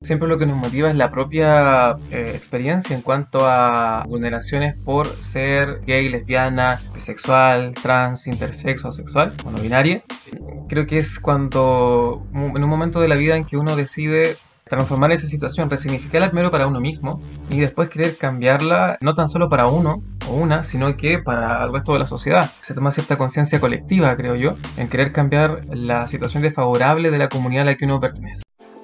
Siempre lo que nos motiva es la propia eh, experiencia en cuanto a vulneraciones por ser gay, lesbiana, bisexual, trans, intersexo, sexual o no binaria. Creo que es cuando, en un momento de la vida en que uno decide transformar esa situación, resignificarla primero para uno mismo y después querer cambiarla no tan solo para uno o una, sino que para el resto de la sociedad. Se toma cierta conciencia colectiva, creo yo, en querer cambiar la situación desfavorable de la comunidad a la que uno pertenece.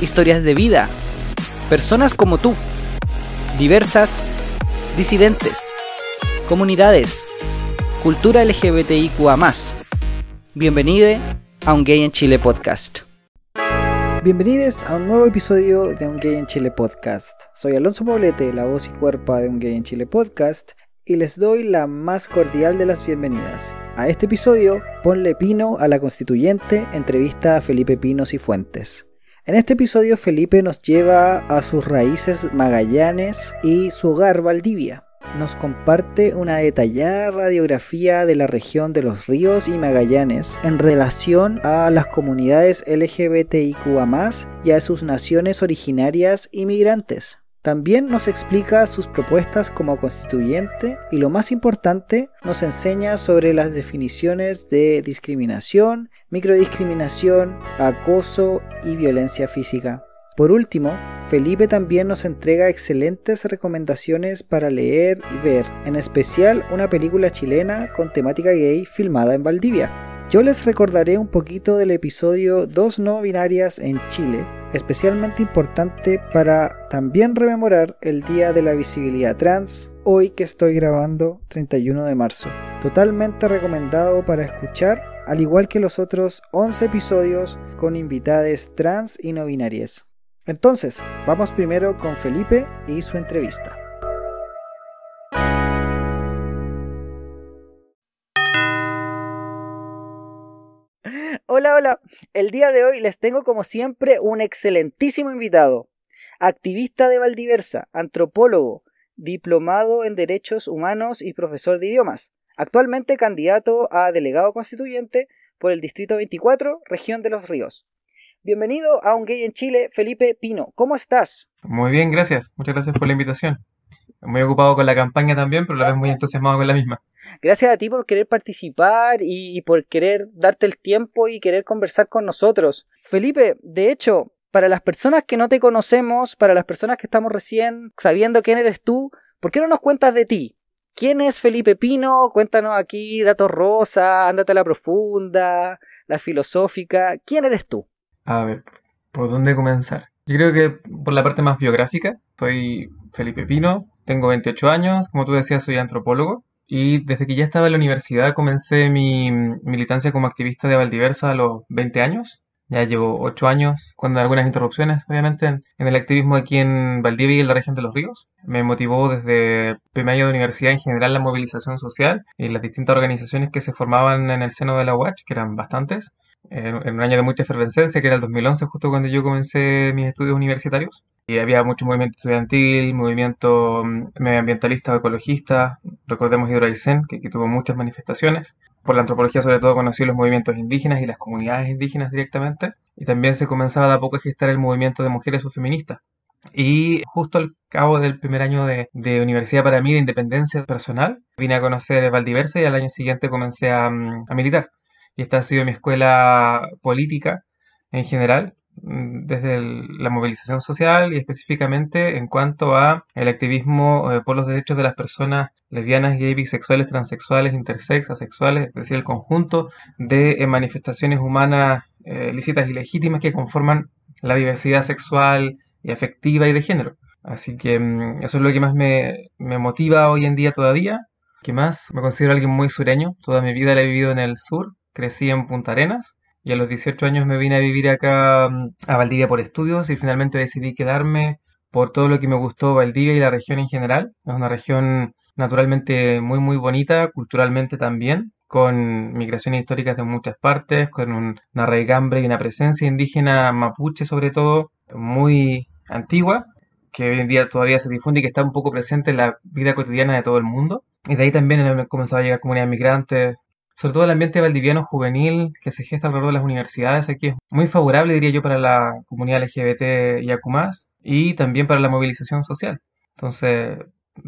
historias de vida, personas como tú, diversas, disidentes, comunidades, cultura LGBTIQA. Bienvenido a Un Gay en Chile podcast. Bienvenidos a un nuevo episodio de Un Gay en Chile podcast. Soy Alonso Poblete, la voz y cuerpo de Un Gay en Chile podcast, y les doy la más cordial de las bienvenidas. A este episodio, ponle pino a la constituyente, entrevista a Felipe Pinos y Fuentes. En este episodio Felipe nos lleva a sus raíces magallanes y su hogar Valdivia. Nos comparte una detallada radiografía de la región de los ríos y Magallanes en relación a las comunidades LGBTIQA y a sus naciones originarias inmigrantes. También nos explica sus propuestas como constituyente y lo más importante, nos enseña sobre las definiciones de discriminación, microdiscriminación, acoso y violencia física. Por último, Felipe también nos entrega excelentes recomendaciones para leer y ver, en especial una película chilena con temática gay filmada en Valdivia. Yo les recordaré un poquito del episodio Dos no binarias en Chile, especialmente importante para también rememorar el Día de la Visibilidad Trans, hoy que estoy grabando 31 de marzo. Totalmente recomendado para escuchar, al igual que los otros 11 episodios con invitades trans y no binarias. Entonces, vamos primero con Felipe y su entrevista. Hola, hola. El día de hoy les tengo como siempre un excelentísimo invitado. Activista de Valdiversa, antropólogo, diplomado en Derechos Humanos y profesor de idiomas. Actualmente candidato a delegado constituyente por el Distrito 24, región de Los Ríos. Bienvenido a Un Gay en Chile, Felipe Pino. ¿Cómo estás? Muy bien, gracias. Muchas gracias por la invitación muy ocupado con la campaña también, pero la vez muy entusiasmado con la misma. Gracias a ti por querer participar y, por querer darte el tiempo y querer conversar con nosotros. Felipe, de hecho, para las personas que no te conocemos, para las personas que estamos recién sabiendo quién eres tú, ¿por qué no nos cuentas de ti? ¿Quién es Felipe Pino? Cuéntanos aquí, datos rosa, ándate a la profunda, la filosófica. ¿Quién eres tú? A ver, ¿por dónde comenzar? Yo creo que por la parte más biográfica, soy Felipe Pino, tengo 28 años, como tú decías, soy antropólogo y desde que ya estaba en la universidad comencé mi militancia como activista de Valdiversa a los 20 años. Ya llevo 8 años, con algunas interrupciones, obviamente, en, el activismo aquí en Valdivia y en la región de los ríos. Me motivó desde primer año de universidad en general la movilización social y las distintas organizaciones que se formaban en el seno de la UACH, que eran bastantes en, un año de mucha efervescencia, que era el 2011, justo cuando yo comencé mis estudios universitarios. Y había mucho movimiento estudiantil, movimiento mm, medioambientalista o ecologista, recordemos Hidroaicén, que, que tuvo muchas manifestaciones. Por la antropología sobre todo conocí los movimientos indígenas y las comunidades indígenas directamente. Y también se comenzaba de a poco a gestar el movimiento de mujeres o feministas. Y justo al cabo del primer año de, de, universidad para mí de independencia personal, vine a conocer Valdiversa y al año siguiente comencé a, mm, a militar y esta ha sido mi escuela política en general, mm, desde la movilización social y específicamente en cuanto a el activismo eh, por los derechos de las personas lesbianas, gay, bisexuales, transexuales, intersex, asexuales, es decir, el conjunto de eh, manifestaciones humanas eh, lícitas y legítimas que conforman la diversidad sexual y afectiva y de género. Así que mm, eso es lo que más me, me motiva hoy en día todavía. ¿Qué más? Me considero alguien muy sureño. Toda mi vida la he vivido en el sur crecí en Punta Arenas y a los 18 años me vine a vivir acá mm, a Valdivia por estudios y finalmente decidí quedarme por todo lo que me gustó Valdivia y la región en general. Es una región naturalmente muy muy bonita, culturalmente también, con migraciones históricas de muchas partes, con una raigambre y una presencia indígena mapuche sobre todo, muy antigua, que hoy en día todavía se difunde y que está un poco presente en la vida cotidiana de todo el mundo. Y de ahí también han comenzado a llegar comunidades migrantes, sobre todo el ambiente valdiviano juvenil que se gesta alrededor de las universidades aquí es muy favorable, diría yo, para la comunidad LGBT y ACUMAS y también para la movilización social. Entonces,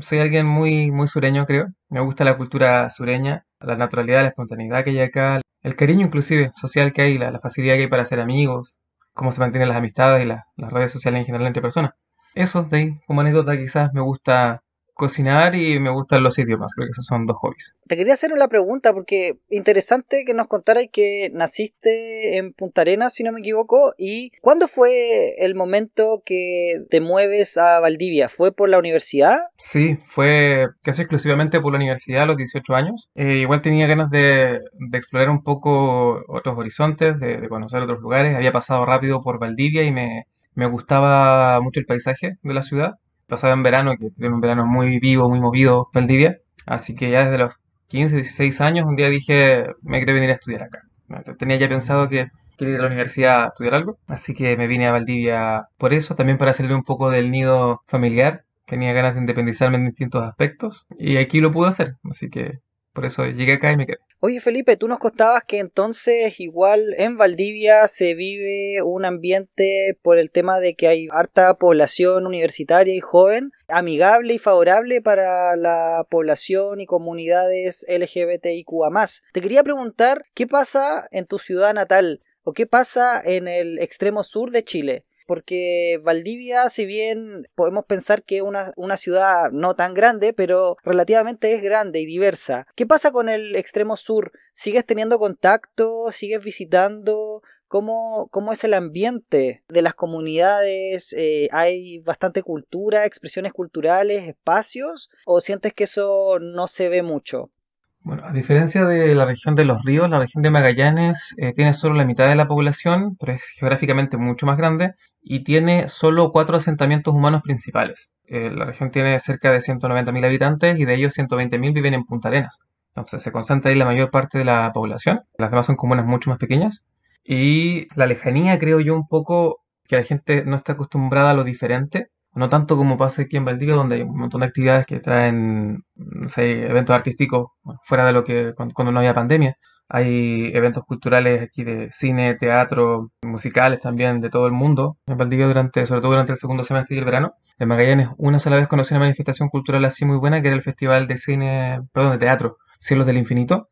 soy alguien muy, muy sureño, creo. Me gusta la cultura sureña, la naturalidad, la espontaneidad que hay acá, el cariño inclusive social que hay, la, facilidad que hay para ser amigos, cómo se mantienen las amistades y las redes sociales en general entre personas. Eso, de ahí, como anécdota, quizás me gusta cocinar y me gustan los idiomas. Creo que esos son dos hobbies. Te quería hacer una pregunta porque interesante que nos contaras que naciste en Punta Arenas, si no me equivoco, y ¿cuándo fue el momento que te mueves a Valdivia? ¿Fue por la universidad? Sí, fue casi exclusivamente por la universidad a los 18 años. Eh, igual tenía ganas de, explorar un poco otros horizontes, de, conocer otros lugares. Había pasado rápido por Valdivia y me, me gustaba mucho el paisaje de la ciudad pasaba en verano, que tiene un verano muy vivo, muy movido, Valdivia. Así que ya desde los 15, 16 años, un día dije, me quiero venir a estudiar acá. Tenía ya pensado que quería ir a la universidad a estudiar algo, así que me vine a Valdivia por eso, también para salir un poco del nido familiar. Tenía ganas de independizarme en distintos aspectos y aquí lo pude hacer, así que por eso llegué acá y me quedé. Oye Felipe, tú nos contabas que entonces igual en Valdivia se vive un ambiente por el tema de que hay harta población universitaria y joven, amigable y favorable para la población y comunidades LGBTIQA+. Te quería preguntar, ¿qué pasa en tu ciudad natal? ¿O qué pasa en el extremo sur de Chile? Porque Valdivia, si bien podemos pensar que es una, ciudad no tan grande, pero relativamente es grande y diversa. ¿Qué pasa con el extremo sur? ¿Sigues teniendo contacto? ¿Sigues visitando? ¿Cómo, cómo es el ambiente de las comunidades? Eh, ¿Hay bastante cultura, expresiones culturales, espacios? ¿O sientes que eso no se ve mucho? Bueno, a diferencia de la región de los ríos, la región de Magallanes eh, tiene solo la mitad de la población, pero es geográficamente mucho más grande y tiene solo cuatro asentamientos humanos principales. Eh, la región tiene cerca de 190.000 habitantes y de ellos 120.000 viven en Punta Arenas. Entonces se concentra ahí la mayor parte de la población. Las demás son comunas mucho más pequeñas. Y la lejanía, creo yo, un poco que la gente no está acostumbrada a lo diferente no tanto como pasa aquí en Valdivia, donde hay un montón de actividades que traen, eventos artísticos, fuera de lo que cuando, no había pandemia. Hay eventos culturales aquí de cine, teatro, musicales también de todo el mundo. En Valdivia, durante, sobre todo durante el segundo semestre y el verano. En Magallanes, una sola vez conocí una manifestación cultural así muy buena, que era el Festival de Cine, perdón, de Teatro, Cielos del Infinito,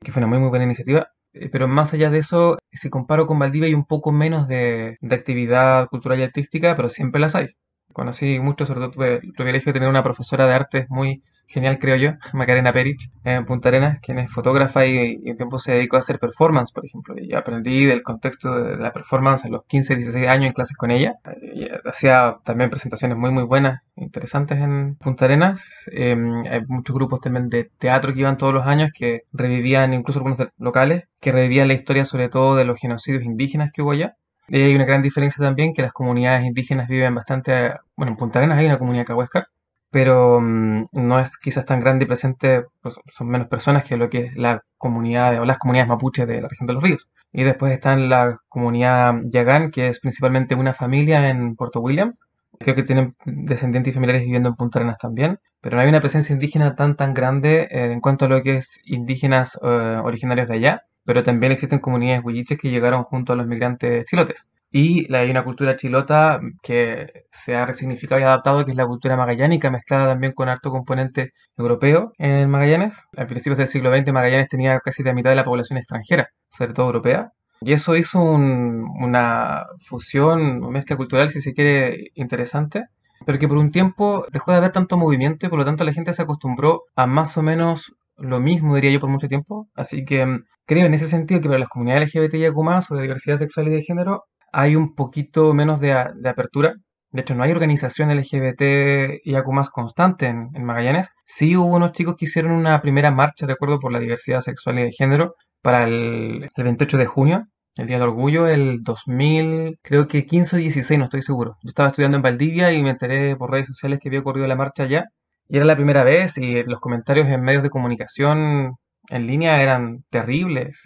que fue una muy, muy buena iniciativa. Eh, pero más allá de eso, si comparo con Valdivia, hay un poco menos de, de actividad cultural y artística, pero siempre las hay conocí mucho, sobre todo tuve el privilegio de tener una profesora de arte muy genial, creo yo, Macarena Perich, en Punta Arenas, quien es fotógrafa y, y, un tiempo se dedicó a hacer performance, por ejemplo. Y aprendí del contexto de, la performance a los 15, 16 años en clases con ella. Y hacía también presentaciones muy, muy buenas, interesantes en Punta Arenas. Em, hay muchos grupos también de teatro que iban todos los años que revivían, incluso algunos locales, que revivían la historia sobre todo de los genocidios indígenas que hubo allá. Y hay una gran diferencia también que las comunidades indígenas viven bastante, bueno, en Punta Arenas hay una comunidad cahuesca, pero mm, no es quizás tan grande y presente, pues, son menos personas que lo que es la comunidad o las comunidades mapuches de la región de los ríos. Y después está la comunidad Yagán, que es principalmente una familia en Puerto Williams. Creo que tienen descendientes y familiares viviendo en Punta Arenas también, pero no hay una presencia indígena tan tan grande eh, en cuanto a lo que es indígenas eh, originarios de allá pero también existen comunidades huilliches que llegaron junto a los migrantes chilotes. Y hay una cultura chilota que se ha resignificado y adaptado, que es la cultura magallánica, mezclada también con harto componente europeo en Magallanes. A principios del siglo XX Magallanes tenía casi la mitad de la población extranjera, sobre todo europea. Y eso hizo una fusión, una mezcla cultural, si se quiere, interesante, pero que por un tiempo dejó de haber tanto movimiento y por lo tanto la gente se acostumbró a más o menos lo mismo, diría yo, por mucho tiempo. Así que mm, creo en ese sentido que para las comunidades LGBTIQ o de diversidad sexual y de género hay un poquito menos de, apertura. De hecho, no hay organización LGBTIQ más constante en, Magallanes. Sí hubo unos chicos que hicieron una primera marcha, recuerdo, por la diversidad sexual y de género para el, 28 de junio, el Día del Orgullo, el 2000, creo que 15 o 16, no estoy seguro. Yo estaba estudiando en Valdivia y me enteré por redes sociales que había ocurrido la marcha allá. Y era la primera vez y los comentarios en medios de comunicación en línea eran terribles.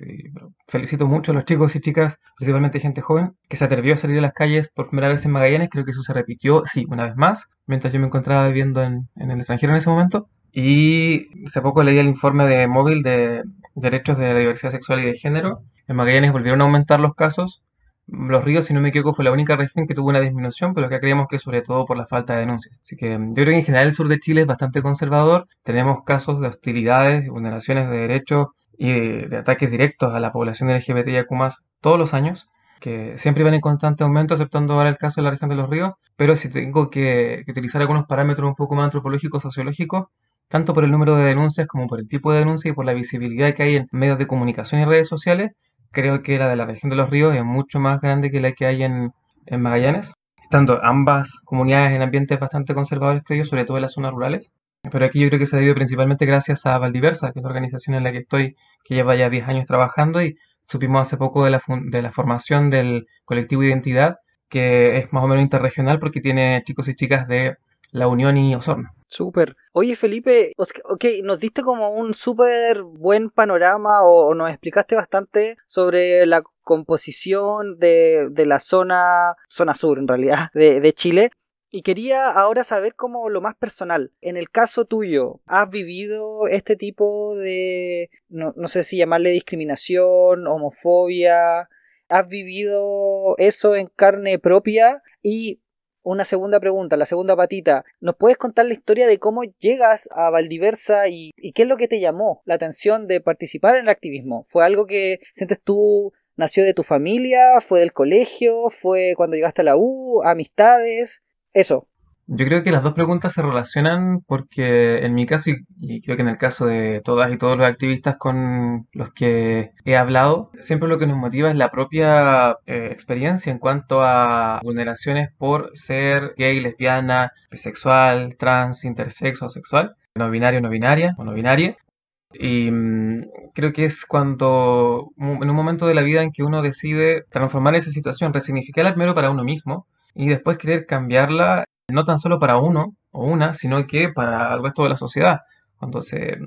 felicito mucho a los chicos y chicas, principalmente gente joven, que se atrevió a salir a las calles por primera vez en Magallanes. Creo que eso se repitió, sí, una vez más, mientras yo me encontraba viviendo en, en el extranjero en ese momento. Y hace poco leí el informe de móvil de derechos de la diversidad sexual y de género. En Magallanes volvieron a aumentar los casos. Los Ríos, si no me equivoco, fue la única región que tuvo una disminución, pero acá creemos que sobre todo por la falta de denuncias. Así que yo creo que en general el sur de Chile es bastante conservador. Tenemos casos de hostilidades, vulneraciones de derechos y de, ataques directos a la población LGBTIQ+, todos los años que siempre van en constante aumento, aceptando ahora el caso de la región de los ríos, pero si tengo que, que utilizar algunos parámetros un poco más antropológicos, sociológicos, tanto por el número de denuncias como por el tipo de denuncia y por la visibilidad que hay en medios de comunicación y redes sociales, creo que la de la región de los ríos es mucho más grande que la que hay en, Magallanes, estando ambas comunidades en ambientes bastante conservadores, creo yo, sobre todo en las zonas rurales. Pero aquí yo creo que se debe principalmente gracias a Valdiversa, que es la organización en la que estoy, que lleva ya 10 años trabajando y supimos hace poco de la, de la formación del colectivo Identidad, que es más o menos interregional porque tiene chicos y chicas de La Unión y Osorno. Súper. Oye, Felipe, ok, nos diste como un súper buen panorama o, nos explicaste bastante sobre la composición de, de la zona, zona sur en realidad, de, de Chile. Y quería ahora saber como lo más personal. En el caso tuyo, ¿has vivido este tipo de, no, no, sé si llamarle discriminación, homofobia? ¿Has vivido eso en carne propia? Y una segunda pregunta, la segunda patita. ¿Nos puedes contar la historia de cómo llegas a Valdiversa y, qué es lo que te llamó la atención de participar en el activismo? ¿Fue algo que sientes tú nació de tu familia? ¿Fue del colegio? ¿Fue cuando llegaste a la U? ¿Amistades? Eso. Yo creo que las dos preguntas se relacionan porque en mi caso y, creo que en el caso de todas y todos los activistas con los que he hablado, siempre lo que nos motiva es la propia eh, experiencia en cuanto a vulneraciones por ser gay, lesbiana, bisexual, trans, intersexo, sexual, no binario, no binaria o no binaria. Y mm, creo que es cuando, en un momento de la vida en que uno decide transformar esa situación, resignificarla primero para uno mismo y después querer cambiarla no tan solo para uno o una, sino que para el resto de la sociedad. Cuando se,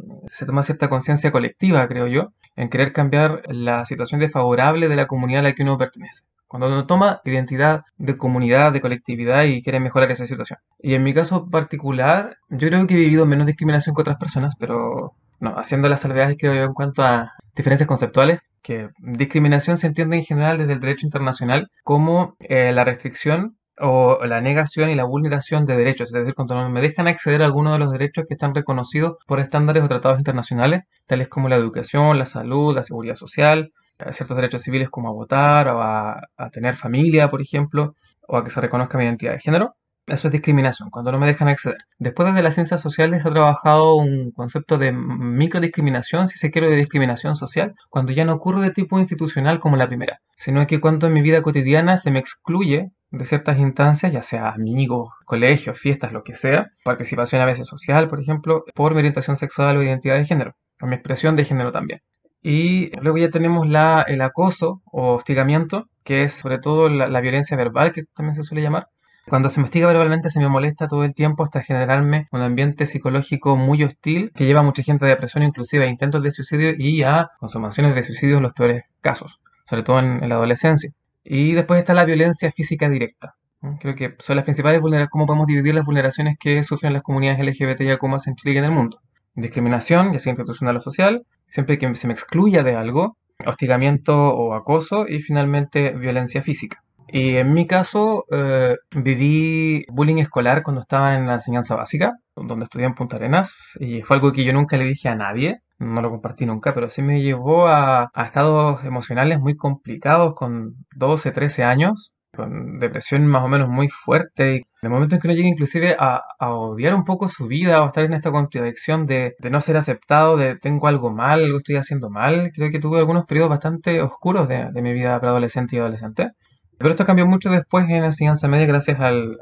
toma cierta conciencia colectiva, creo yo, en querer cambiar la situación desfavorable de la comunidad a la que uno pertenece. Cuando uno toma identidad de comunidad, de colectividad y quiere mejorar esa situación. Y en mi caso particular, yo creo que he vivido menos discriminación que otras personas, pero no, haciendo las salvedades creo yo en cuanto a diferencias conceptuales, que discriminación se entiende en general desde el derecho internacional como eh, la restricción o la negación y la vulneración de derechos, es decir, cuando no me dejan acceder a alguno de los derechos que están reconocidos por estándares o tratados internacionales, tales como la educación, la salud, la seguridad social, eh, ciertos derechos civiles como a votar o a, tener familia, por ejemplo, o a que se reconozca mi identidad de género. Eso es discriminación, cuando no me dejan acceder. Después desde las ciencias sociales ha trabajado un concepto de microdiscriminación, si se quiere, de discriminación social, cuando ya no ocurre de tipo institucional como la primera, sino que cuando en mi vida cotidiana se me excluye de ciertas instancias, ya sea amigos, colegios, fiestas, lo que sea, participación a veces social, por ejemplo, por mi orientación sexual o identidad de género, o mi expresión de género también. Y luego ya tenemos la, el acoso o hostigamiento, que es sobre todo la, violencia verbal, que también se suele llamar. Cuando se me hostiga verbalmente se me molesta todo el tiempo hasta generarme un ambiente psicológico muy hostil que lleva a mucha gente a depresión, inclusive a intentos de suicidio y a consumaciones de suicidio en los peores casos, sobre todo en la adolescencia. Y después está la violencia física directa. Creo que son las principales vulneraciones, cómo podemos dividir las vulneraciones que sufren las comunidades LGBTIQ en Chile y en el mundo. Discriminación, ya sea institucional o social, siempre que se me excluya de algo, hostigamiento o acoso y finalmente violencia física. Y en mi caso, eh, viví bullying escolar cuando estaba en la enseñanza básica, donde estudié en Punta Arenas, y fue algo que yo nunca le dije a nadie, no lo compartí nunca, pero sí me llevó a, estados emocionales muy complicados con 12, 13 años, con depresión más o menos muy fuerte. Y en el momento en que uno llega inclusive a, odiar un poco su vida o estar en esta contradicción de, no ser aceptado, de tengo algo mal, algo estoy haciendo mal, creo que tuve algunos periodos bastante oscuros de, de mi vida preadolescente y adolescente. Pero esto cambió mucho después en la enseñanza media gracias al,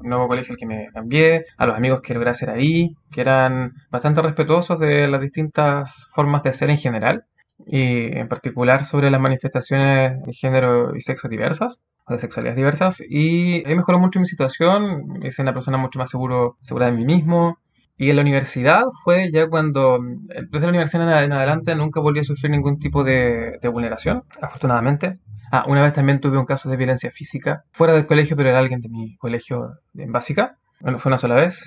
nuevo colegio al que me cambié, a los amigos que logré hacer ahí, que eran bastante respetuosos de las distintas formas de ser en general. y en particular sobre las manifestaciones de género y sexo diversas, o de sexualidades diversas, y he mejorado mucho mi situación, hice una persona mucho más seguro, segura de mí mismo, y en la universidad fue ya cuando, desde la universidad en adelante, nunca volví a sufrir ningún tipo de, vulneración, afortunadamente. Ah, una vez también tuve un caso de violencia física fuera del colegio, pero era alguien de mi colegio en básica. Bueno, fue una sola vez.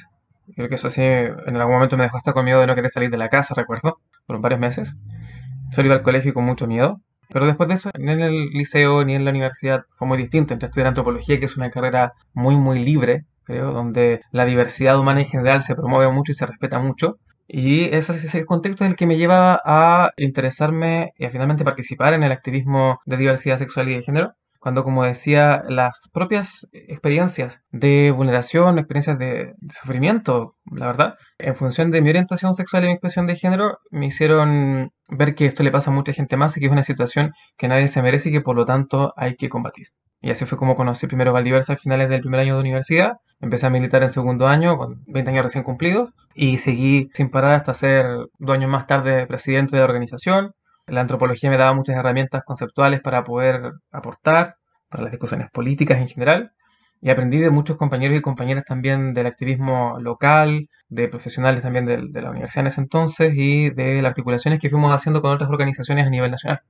Creo que eso sí, en algún momento me dejó hasta con miedo de no querer salir de la casa, recuerdo, por varios meses. Solo iba al colegio con mucho miedo. Pero después de eso, ni en el liceo ni en la universidad fue muy distinto. Entre estudiar antropología, que es una carrera muy, muy libre, creo, donde la diversidad humana en general se promueve mucho y se respeta mucho. Y ese es el contexto en el que me lleva a interesarme y a finalmente participar en el activismo de diversidad sexual y de género. Cuando, como decía, las propias experiencias de vulneración, experiencias de, sufrimiento, la verdad, en función de mi orientación sexual y mi expresión de género, me hicieron ver que esto le pasa a mucha gente más y que es una situación que nadie se merece y que por lo tanto hay que combatir. Y así fue como conocí primero Valdiversa a finales del primer año de universidad. Empecé a militar en segundo año, con 20 años recién cumplidos, y seguí sin parar hasta ser dos años más tarde presidente de la organización. La antropología me daba muchas herramientas conceptuales para poder aportar, para las discusiones políticas en general. Y aprendí de muchos compañeros y compañeras también del activismo local, de profesionales también de, de la universidad en ese entonces y de las articulaciones que fuimos haciendo con otras organizaciones a nivel nacional.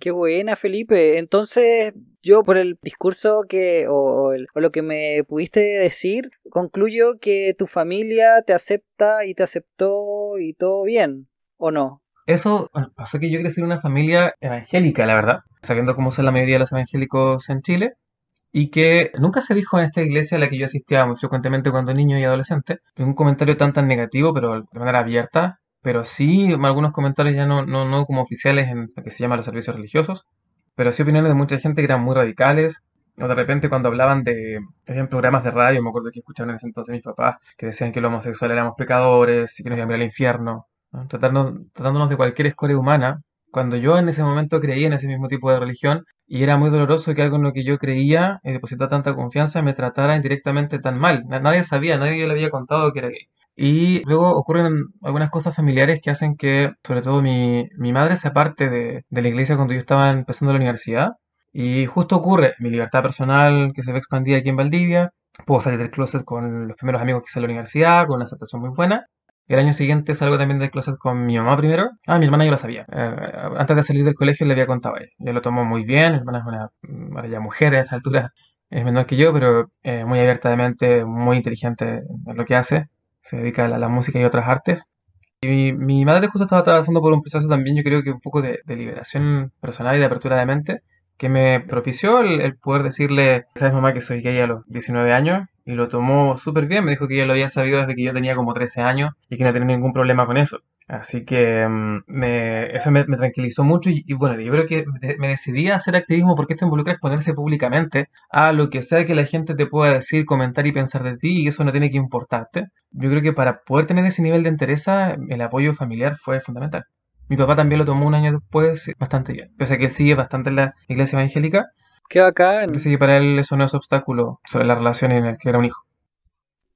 Qué buena, Felipe. Entonces, yo por el discurso que o, lo que me pudiste decir, concluyo que tu familia te acepta y te aceptó y todo bien, ¿o no? Eso, bueno, pasó que yo crecí en una familia evangélica, la verdad, sabiendo cómo son la mayoría de los evangélicos en Chile, y que nunca se dijo en esta iglesia a la que yo asistía muy frecuentemente cuando niño y adolescente, un comentario tan tan negativo, pero de manera abierta, pero sí algunos comentarios ya no, no, no como oficiales en lo que se llama los servicios religiosos, pero sí opiniones de mucha gente que eran muy radicales, o de repente cuando hablaban de, en programas de radio, me acuerdo que escuchaban en ese entonces mis papás, que decían que los homosexuales éramos pecadores y que nos iban al infierno, tratándonos de cualquier escoria humana, cuando yo en ese momento creía en ese mismo tipo de religión y era muy doloroso que algo en lo que yo creía y depositaba tanta confianza me tratara indirectamente tan mal. Nadie sabía, nadie le había contado que era gay. Y luego ocurren algunas cosas familiares que hacen que, sobre todo, mi, mi madre se aparte de, de la iglesia cuando yo estaba empezando la universidad. Y justo ocurre mi libertad personal que se ve expandida aquí en Valdivia. Puedo salir del closet con los primeros amigos que hice en la universidad, con una aceptación muy buena. El año siguiente salgo también del closet con mi mamá primero. Ah, mi hermana yo lo sabía. Eh, antes de salir del colegio le había contado a ella. Yo lo tomo muy bien. Mi hermana es una, ya mujer a esa altura. Es menor que yo, pero eh, muy abierta de mente, muy inteligente en lo que hace se dedica a la, música y otras artes. Y mi, madre justo estaba trabajando por un proceso también, yo creo que un poco de, liberación personal y de apertura de mente, que me propició el, poder decirle, sabes mamá que soy gay a los 19 años, y lo tomó súper bien, me dijo que ya lo había sabido desde que yo tenía como 13 años y que no tenía ningún problema con eso. Así que mm, me, eso me, tranquilizó mucho y, bueno, yo creo que me decidí a hacer activismo porque esto involucra exponerse públicamente a lo que sea que la gente te pueda decir, comentar y pensar de ti y eso no tiene que importarte. Yo creo que para poder tener ese nivel de interés, el apoyo familiar fue fundamental. Mi papá también lo tomó un año después bastante bien, pese a que sigue bastante en la iglesia evangélica. Qué bacán. Dice que para él eso no es obstáculo sobre la relación en el que era un hijo.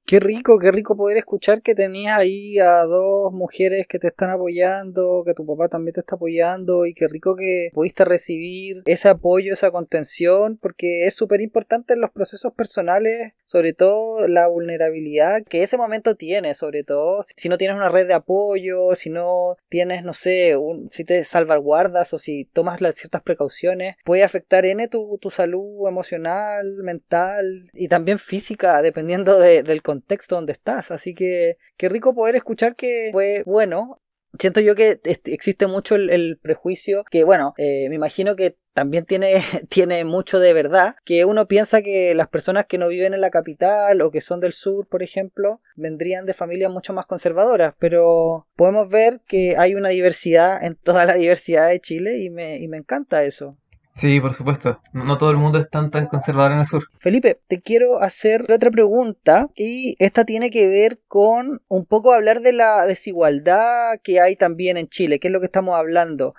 Qué rico, qué rico poder escuchar que tenías ahí a dos mujeres que te están apoyando, que tu papá también te está apoyando y qué rico que pudiste recibir ese apoyo, esa contención, porque es súper importante en los procesos personales, sobre todo la vulnerabilidad que ese momento tiene, sobre todo si no tienes una red de apoyo, si no tienes, no sé, un, si te salvaguardas o si tomas las ciertas precauciones, puede afectar en tu, tu salud emocional, mental y también física, dependiendo de, del contexto contexto donde estás. Así que qué rico poder escuchar que fue bueno. Siento yo que existe mucho el, prejuicio que, bueno, eh, me imagino que también tiene, tiene mucho de verdad, que uno piensa que las personas que no viven en la capital o que son del sur, por ejemplo, vendrían de familias mucho más conservadoras, pero podemos ver que hay una diversidad en toda la diversidad de Chile y me, y me encanta eso. Sí, por supuesto. No todo el mundo es tan, tan conservador en el sur. Felipe, te quiero hacer otra pregunta y esta tiene que ver con un poco hablar de la desigualdad que hay también en Chile, que es lo que estamos hablando.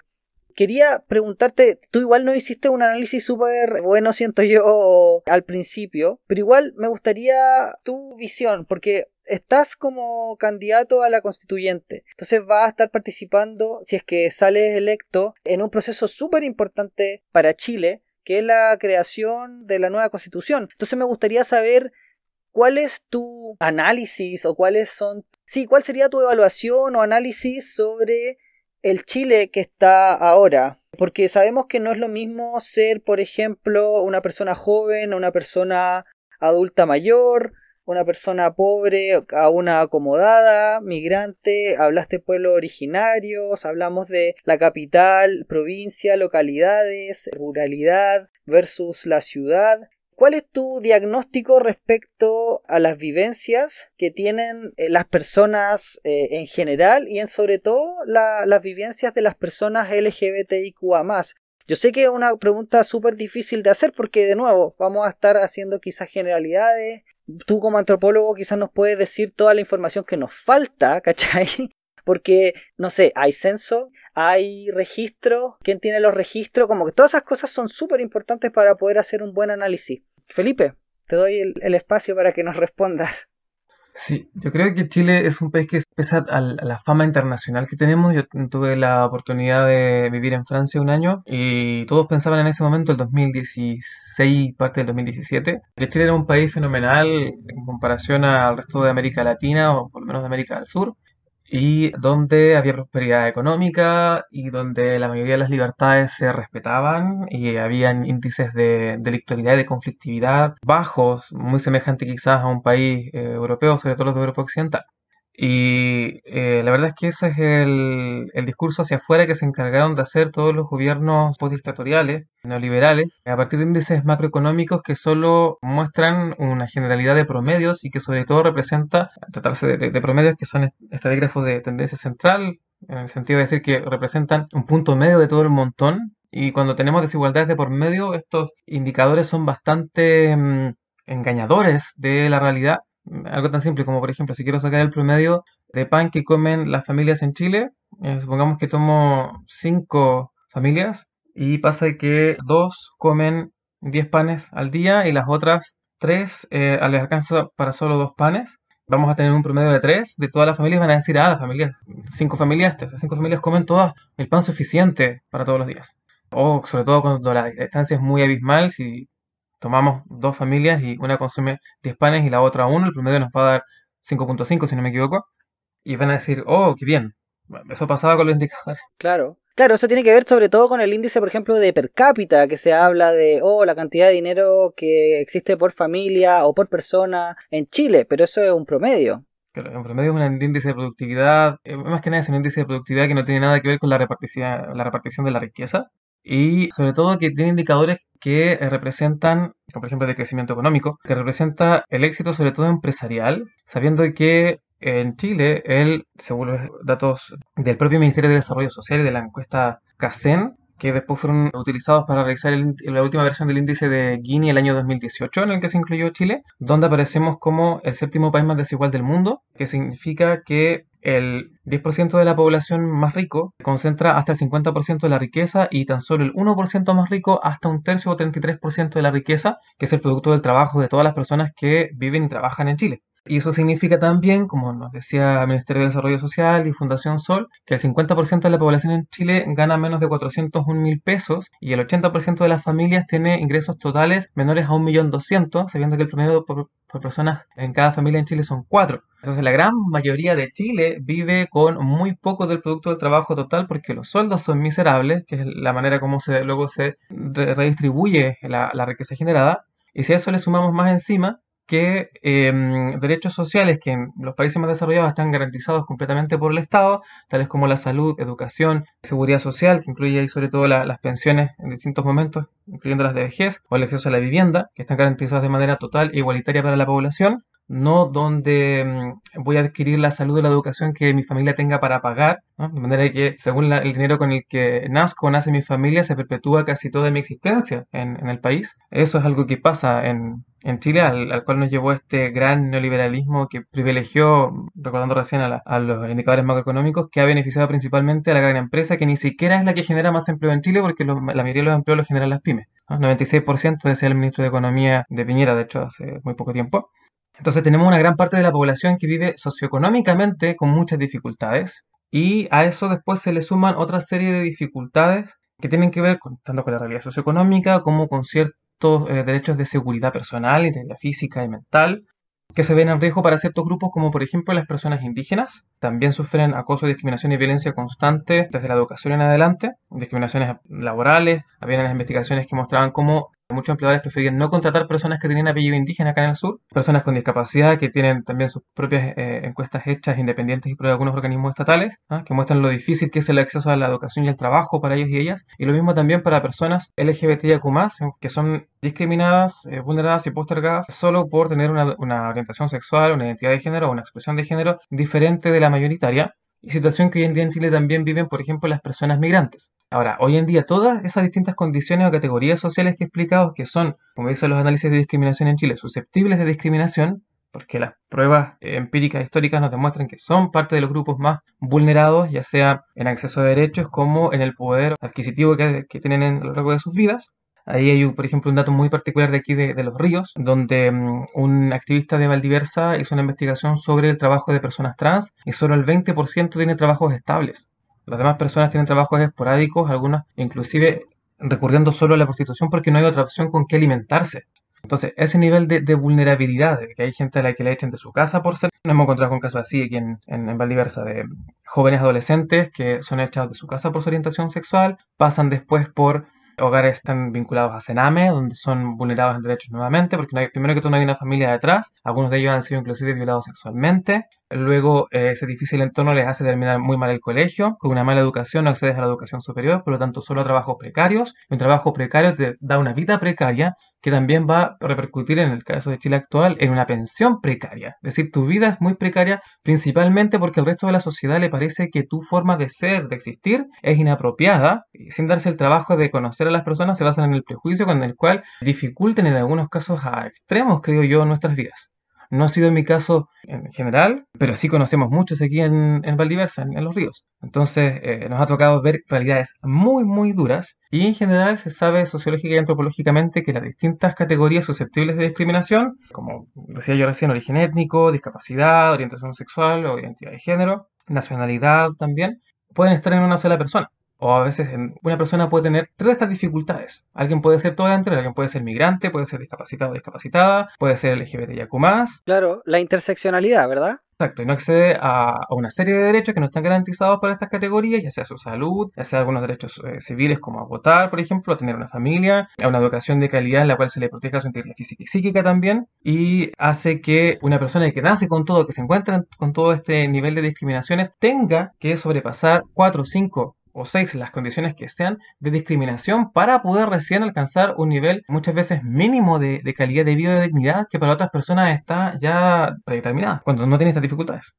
Quería preguntarte, tú igual no hiciste un análisis súper bueno, siento yo, al principio, pero igual me gustaría tu visión, porque estás como candidato a la constituyente. Entonces vas a estar participando, si es que sales electo, en un proceso súper importante para Chile, que es la creación de la nueva constitución. Entonces me gustaría saber cuál es tu análisis o cuáles son... Sí, cuál sería tu evaluación o análisis sobre el Chile que está ahora. Porque sabemos que no es lo mismo ser, por ejemplo, una persona joven, una persona adulta mayor, una persona pobre a una acomodada, migrante, hablaste pueblos originarios, hablamos de la capital, provincia, localidades, ruralidad versus la ciudad. ¿Cuál es tu diagnóstico respecto a las vivencias que tienen eh, las personas eh, en general y en sobre todo las vivencias de las personas LGBTIQA yo sé que es una pregunta súper difícil de hacer porque, de nuevo, vamos a estar haciendo quizás generalidades. Tú como antropólogo quizás nos puedes decir toda la información que nos falta, ¿cachai? Porque, no sé, hay censo, hay registro, quién tiene los registros, como que todas esas cosas son súper importantes para poder hacer un buen análisis. Felipe, te doy el, el espacio para que nos respondas. Sí, yo creo que Chile es un país que pese a la fama internacional que tenemos, yo tuve la oportunidad de vivir en Francia un año y todos pensaban en ese momento, el 2016, parte del 2017, que Chile era un país fenomenal en comparación al resto de América Latina o por lo menos de América del Sur y donde había prosperidad económica y donde la mayoría de las libertades se respetaban y habían índices de delictualidad y de conflictividad bajos, muy semejante quizás a un país eh, europeo, sobre todo los de Europa Occidental. Y eh, la verdad es que ese es el, el, discurso hacia afuera que se encargaron de hacer todos los gobiernos postdictatoriales, neoliberales, a partir de índices macroeconómicos que solo muestran una generalidad de promedios y que sobre todo representa, tratarse de, promedios que son estadígrafos de tendencia central, en el sentido de decir que representan un punto medio de todo el montón. Y cuando tenemos desigualdades de por medio, estos indicadores son bastante mm, engañadores de la realidad algo tan simple como, por ejemplo, si quiero sacar el promedio de pan que comen las familias en Chile, eh, supongamos que tomo cinco familias y pasa que dos comen 10 panes al día y las otras tres eh, les alcanza para solo dos panes. Vamos a tener un promedio de tres de todas las familias. Van a decir, ah, las familias, cinco familias, estas cinco familias comen todas el pan suficiente para todos los días. O sobre todo cuando la distancia es muy abismal, si tomamos dos familias y una consume 10 panes y la otra uno, el promedio nos va a dar 5.5 si no me equivoco, y van a decir, oh, qué bien. eso pasaba con los indicadores. Claro. Claro, eso tiene que ver sobre todo con el índice, por ejemplo, de per cápita, que se habla de, oh, la cantidad de dinero que existe por familia o por persona en Chile, pero eso es un promedio. Claro, un promedio es un índice de productividad, eh, más que nada es un índice de productividad que no tiene nada que ver con la repartición, la repartición de la riqueza, y sobre todo que tiene indicadores que eh, representan, por ejemplo, de crecimiento económico, que representa el éxito sobre todo empresarial, sabiendo que en Chile, el, según los datos del propio Ministerio de Desarrollo Social y de la encuesta CACEN, que después fueron utilizados para realizar la última versión del índice de Gini el año 2018, en el que se incluyó Chile, donde aparecemos como el séptimo país más desigual del mundo, que significa que el 10% de la población más rico concentra hasta el 50% de la riqueza y tan solo el 1% más rico hasta un tercio o 33% de la riqueza, que es el producto del trabajo de todas las personas que viven y trabajan en Chile. Y eso significa también, como nos decía el Ministerio de Desarrollo Social y Fundación Sol, que el 50% de la población en Chile gana menos de 401 mil pesos y el 80% de las familias tiene ingresos totales menores a 1.200.000, sabiendo que el promedio por, por personas en cada familia en Chile son 4. Entonces la gran mayoría de Chile vive con muy poco del producto del trabajo total porque los sueldos son miserables, que es la manera como se, luego se redistribuye la, la riqueza generada. Y si a eso le sumamos más encima que em, derechos sociales que en los países más desarrollados están garantizados completamente por el Estado, tales como la salud, educación, seguridad social, que incluye ahí sobre todo las pensiones en distintos momentos, incluyendo las de vejez, o el acceso a la vivienda, que están garantizadas de manera total e igualitaria para la población, no donde mm, voy a adquirir la salud o la educación que mi familia tenga para pagar, de manera que según el dinero con el que nazco, nace mi familia, se perpetúa casi toda mi existencia en, el país. Eso es algo que pasa en, Chile, al, cual nos llevó este gran neoliberalismo que privilegió, recordando recién a, los indicadores macroeconómicos, que ha beneficiado principalmente a la gran empresa, que ni siquiera es la que genera más empleo en Chile, porque la mayoría de los empleos los generan las pymes. 96% decía el ministro de Economía de Piñera, de hecho, hace muy poco tiempo. Entonces tenemos una gran parte de la población que vive socioeconómicamente con muchas dificultades y a eso después se le suman otra serie de dificultades que tienen que ver tanto con la realidad socioeconómica como con ciertos eh, derechos de seguridad personal, integridad física y mental, que se ven en riesgo para ciertos grupos como por ejemplo las personas indígenas. También sufren acoso, discriminación y violencia constante desde la educación en adelante, discriminaciones laborales. Había unas investigaciones que mostraban cómo Muchos empleadores preferían no contratar personas que tenían apellido indígena acá en el sur, personas con discapacidad que tienen también sus propias eh, encuestas hechas independientes y por algunos organismos estatales, ¿ah? que muestran lo difícil que es el acceso a la educación y al trabajo para ellos y ellas, y lo mismo también para personas LGBTIQ+, que son discriminadas, eh, vulneradas y postergadas solo por tener una orientación sexual, una identidad de género o una expresión de género diferente de la mayoritaria, y situación que hoy en día en Chile también viven, por ejemplo, las personas migrantes. Ahora, hoy en día todas esas distintas condiciones o categorías sociales que he explicado, que son, como dicen los análisis de discriminación en Chile, susceptibles de discriminación, porque las pruebas empíricas históricas nos demuestran que son parte de los grupos más vulnerados, ya sea en acceso a derechos como en el poder adquisitivo que, tienen a lo largo de sus vidas. Ahí hay, por ejemplo, un dato muy particular de aquí de, Los Ríos, donde mm, un activista de Valdiversa hizo una investigación sobre el trabajo de personas trans y solo el 20% tiene trabajos estables. Las demás personas tienen trabajos esporádicos, algunas inclusive recurriendo solo a la prostitución porque no hay otra opción con que alimentarse. Entonces, ese nivel de, vulnerabilidad, de que hay gente a la que le echen de su casa por ser, nos hemos encontrado con casos así aquí en, en, en Valdiversa, de jóvenes adolescentes que son echados de su casa por su orientación sexual, pasan después por hogares están vinculados a Sename, donde son vulnerados en derechos nuevamente, porque primero que todo no hay una familia detrás, algunos de ellos han sido inclusive violados sexualmente, luego eh, ese difícil entorno les hace terminar muy mal el colegio, con una mala educación no accedes a la educación superior, por lo tanto solo a trabajos precarios, un trabajo precario te da una vida precaria que también va a repercutir en el caso de Chile actual en una pensión precaria. Es decir, tu vida es muy precaria principalmente porque al resto de la sociedad le parece que tu forma de ser, de existir, es inapropiada y sin darse el trabajo de conocer a las personas se basan en el prejuicio con el cual dificulten en algunos casos a extremos, creo yo, nuestras vidas. No ha sido mi caso en general, pero sí conocemos muchos aquí en, en Valdiversa, en, los ríos. Entonces eh, nos ha tocado ver realidades muy, muy duras y en general se sabe sociológica y antropológicamente que las distintas categorías susceptibles de discriminación, como decía yo recién, origen étnico, discapacidad, orientación sexual o identidad de género, nacionalidad también, pueden estar en una sola persona. O a veces una persona puede tener tres de estas dificultades. Alguien puede ser todo alguien puede ser migrante, puede ser discapacitado o discapacitada, puede ser LGBTIQ+. Claro, la interseccionalidad, ¿verdad? Exacto, y no accede a, una serie de derechos que no están garantizados para estas categorías, ya sea su salud, ya sea algunos derechos eh, civiles como a votar, por ejemplo, a tener una familia, a una educación de calidad en la cual se le proteja su integridad física y psíquica también, y hace que una persona que nace con todo, que se encuentra con todo este nivel de discriminaciones, tenga que sobrepasar cuatro o cinco o seis, las condiciones que sean de discriminación para poder recién alcanzar un nivel muchas veces mínimo de, calidad de vida y de dignidad que para otras personas está ya predeterminada, cuando no tiene estas dificultades.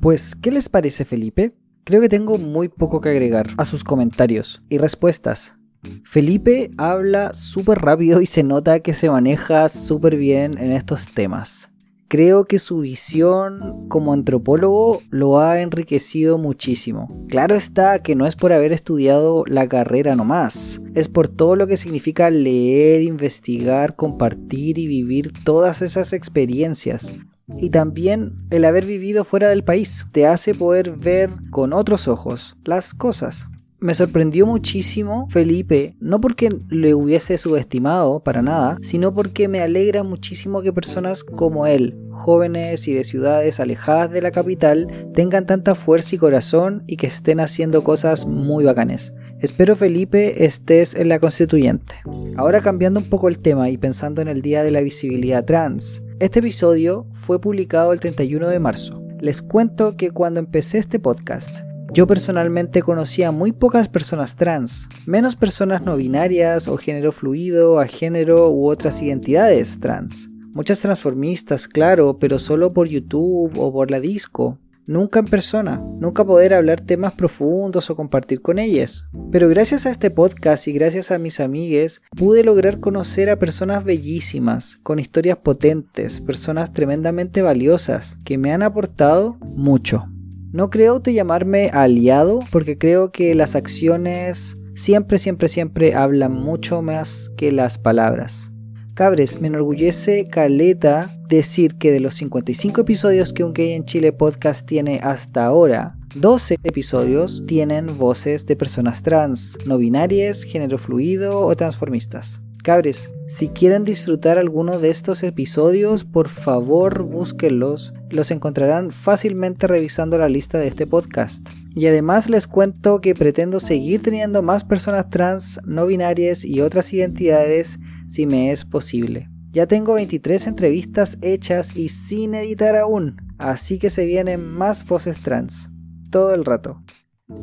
Pues, ¿qué les parece Felipe? Creo que tengo muy poco que agregar a sus comentarios y respuestas. Felipe habla súper rápido y se nota que se maneja súper bien en estos temas creo que su visión como antropólogo lo ha enriquecido muchísimo. Claro está que no es por haber estudiado la carrera nomás, es por todo lo que significa leer, investigar, compartir y vivir todas esas experiencias. Y también el haber vivido fuera del país te hace poder ver con otros ojos las cosas me sorprendió muchísimo Felipe, no porque le hubiese subestimado para nada, sino porque me alegra muchísimo que personas como él, jóvenes y de ciudades alejadas de la capital, tengan tanta fuerza y corazón y que estén haciendo cosas muy bacanes. Espero Felipe estés en la constituyente. Ahora cambiando un poco el tema y pensando en el Día de la Visibilidad Trans, este episodio fue publicado el 31 de marzo. Les cuento que cuando empecé este podcast, yo personalmente conocía muy pocas personas trans, menos personas no binarias o género fluido, a género u otras identidades trans. Muchas transformistas, claro, pero solo por YouTube o por la disco. Nunca en persona, nunca poder hablar temas profundos o compartir con ellas. Pero gracias a este podcast y gracias a mis amigues, pude lograr conocer a personas bellísimas, con historias potentes, personas tremendamente valiosas, que me han aportado mucho. No creo te llamarme aliado porque creo que las acciones siempre, siempre, siempre hablan mucho más que las palabras. Cabres, me enorgullece Caleta decir que de los 55 episodios que un gay en Chile podcast tiene hasta ahora, 12 episodios tienen voces de personas trans, no binarias, género fluido o transformistas. Cabres, si quieren disfrutar alguno de estos episodios, por favor búsquenlos. Los encontrarán fácilmente revisando la lista de este podcast. Y además les cuento que pretendo seguir teniendo más personas trans, no binarias y otras identidades si me es posible. Ya tengo 23 entrevistas hechas y sin editar aún, así que se vienen más voces trans. Todo el rato.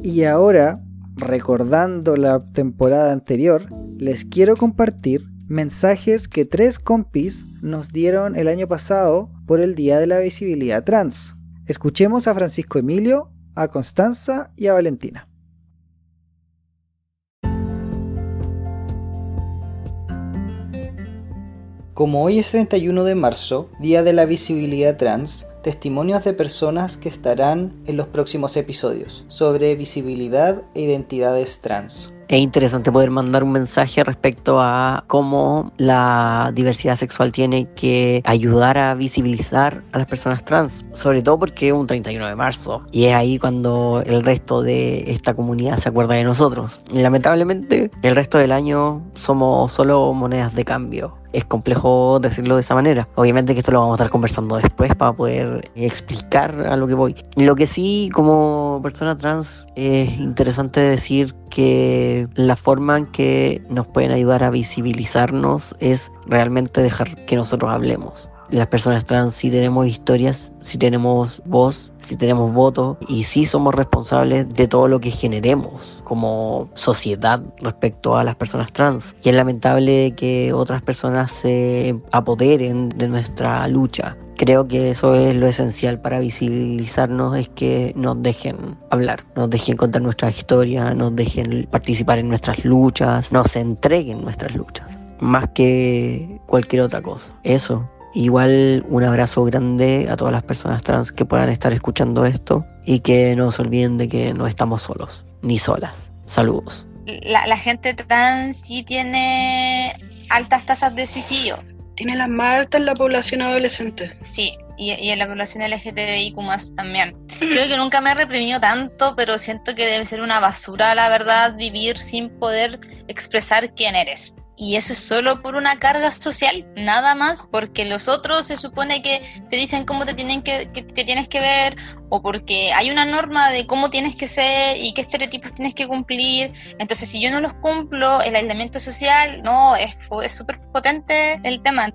Y ahora recordando la temporada anterior, les quiero compartir mensajes que tres compis nos dieron el año pasado por el Día de la Visibilidad Trans. Escuchemos a Francisco Emilio, a Constanza y a Valentina. Como hoy es 31 de marzo, Día de la Visibilidad Trans, testimonios de personas que estarán en los próximos episodios sobre visibilidad e identidades trans. Es interesante poder mandar un mensaje respecto a cómo la diversidad sexual tiene que ayudar a visibilizar a las personas trans, sobre todo porque es un 31 de marzo y es ahí cuando el resto de esta comunidad se acuerda de nosotros. Y lamentablemente el resto del año somos solo monedas de cambio es complejo decirlo de esa manera. Obviamente que esto lo vamos a estar conversando después para poder explicar a lo que voy. Lo que sí, como persona trans, es interesante decir que la forma en que nos pueden ayudar a visibilizarnos es realmente dejar que nosotros hablemos. Las personas trans sí tenemos historias, sí tenemos voz, sí tenemos voto y sí somos responsables de todo lo que generemos como sociedad respecto a las personas trans. Y es lamentable que otras personas se apoderen de nuestra lucha. Creo que eso es lo esencial para visibilizarnos, es que nos dejen hablar, nos dejen contar nuestra historia, nos dejen participar en nuestras luchas, nos entreguen nuestras luchas, más que cualquier otra cosa. Eso. Igual un abrazo grande a todas las personas trans que puedan estar escuchando esto y que no se olviden de que no estamos solos ni solas. Saludos. La, gente trans sí tiene altas tasas de suicidio. Tiene las más altas en la población adolescente. Sí, y, y, en la población LGTBIQ también. Creo que nunca me he reprimido tanto, pero siento que debe ser una basura, la verdad, vivir sin poder expresar quién eres y eso es solo por una carga social, nada más, porque los otros se supone que te dicen cómo te tienen que, tienes que ver o porque hay una norma de cómo tienes que ser y qué estereotipos tienes que cumplir. Entonces, si yo no los cumplo, el aislamiento social, no, es súper potente el tema.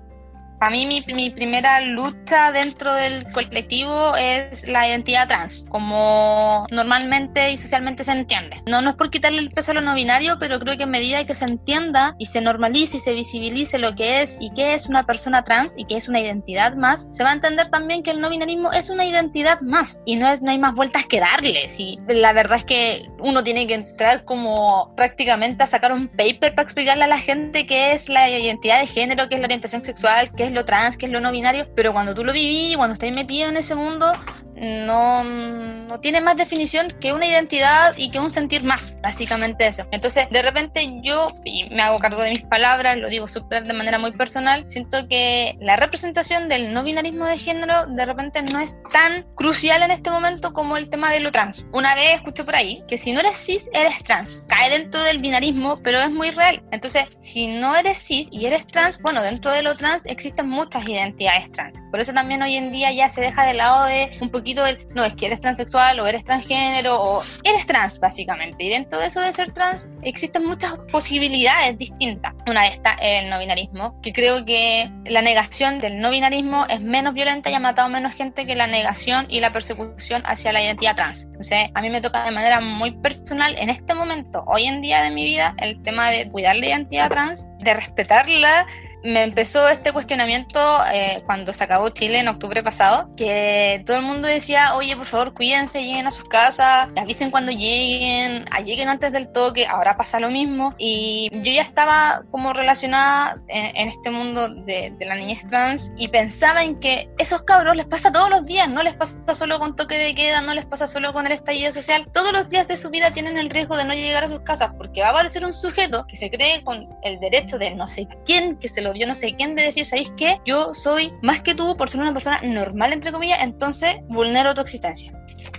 Para mí mi, mi, primera lucha dentro del colectivo es la identidad trans, como normalmente y socialmente se entiende. No, no es por quitarle el peso a lo no binario, pero creo que en medida que se entienda y se normalice y se visibilice lo que es y qué es una persona trans y qué es una identidad más, se va a entender también que el no binarismo es una identidad más y no, es, no hay más vueltas que darle. Y la verdad es que uno tiene que entrar como prácticamente a sacar un paper para explicarle a la gente qué es la identidad de género, qué es la orientación sexual, qué es lo trans, qué es lo no binario, pero cuando tú lo viví, cuando estás metido en ese mundo, no, no tiene más definición que una identidad y que un sentir más, básicamente eso. Entonces, de repente yo, y me hago cargo de mis palabras, lo digo de manera muy personal, siento que la representación del no binarismo de género de repente no es tan crucial en este momento como el tema de lo trans. Una vez escuché por ahí que si no eres cis, eres trans. Cae dentro del binarismo, pero es muy real. Entonces, si no eres cis y eres trans, bueno, dentro de lo trans existen muchas identidades trans. Por eso también hoy en día ya se deja de lado de un poquito no, es que eres transexual o eres transgénero o eres trans, básicamente. Y dentro de eso de ser trans existen muchas posibilidades distintas. Una de estas es el no binarismo, que creo que la negación del no binarismo es menos violenta y ha matado menos gente que la negación y la persecución hacia la identidad trans. Entonces, a mí me toca de manera muy personal en este momento, hoy en día de mi vida, el tema de cuidar la identidad trans, de respetarla me empezó este cuestionamiento eh, cuando se acabó Chile en octubre pasado, que todo el mundo decía, oye, por favor, cuídense, lleguen a sus casas, avisen cuando lleguen, ah, lleguen antes del toque, ahora pasa lo mismo. Y yo ya estaba como relacionada en, este mundo de, de, la niñez trans y pensaba en que esos cabros les pasa todos los días, no les pasa solo con toque de queda, no les pasa solo con el estallido social, todos los días de su vida tienen el riesgo de no llegar a sus casas porque va a aparecer un sujeto que se cree con el derecho de no sé quién que se lo Yo no sé quién de decir, ¿sabéis qué? Yo soy más que tú por ser una persona normal, entre comillas, entonces vulnero tu existencia.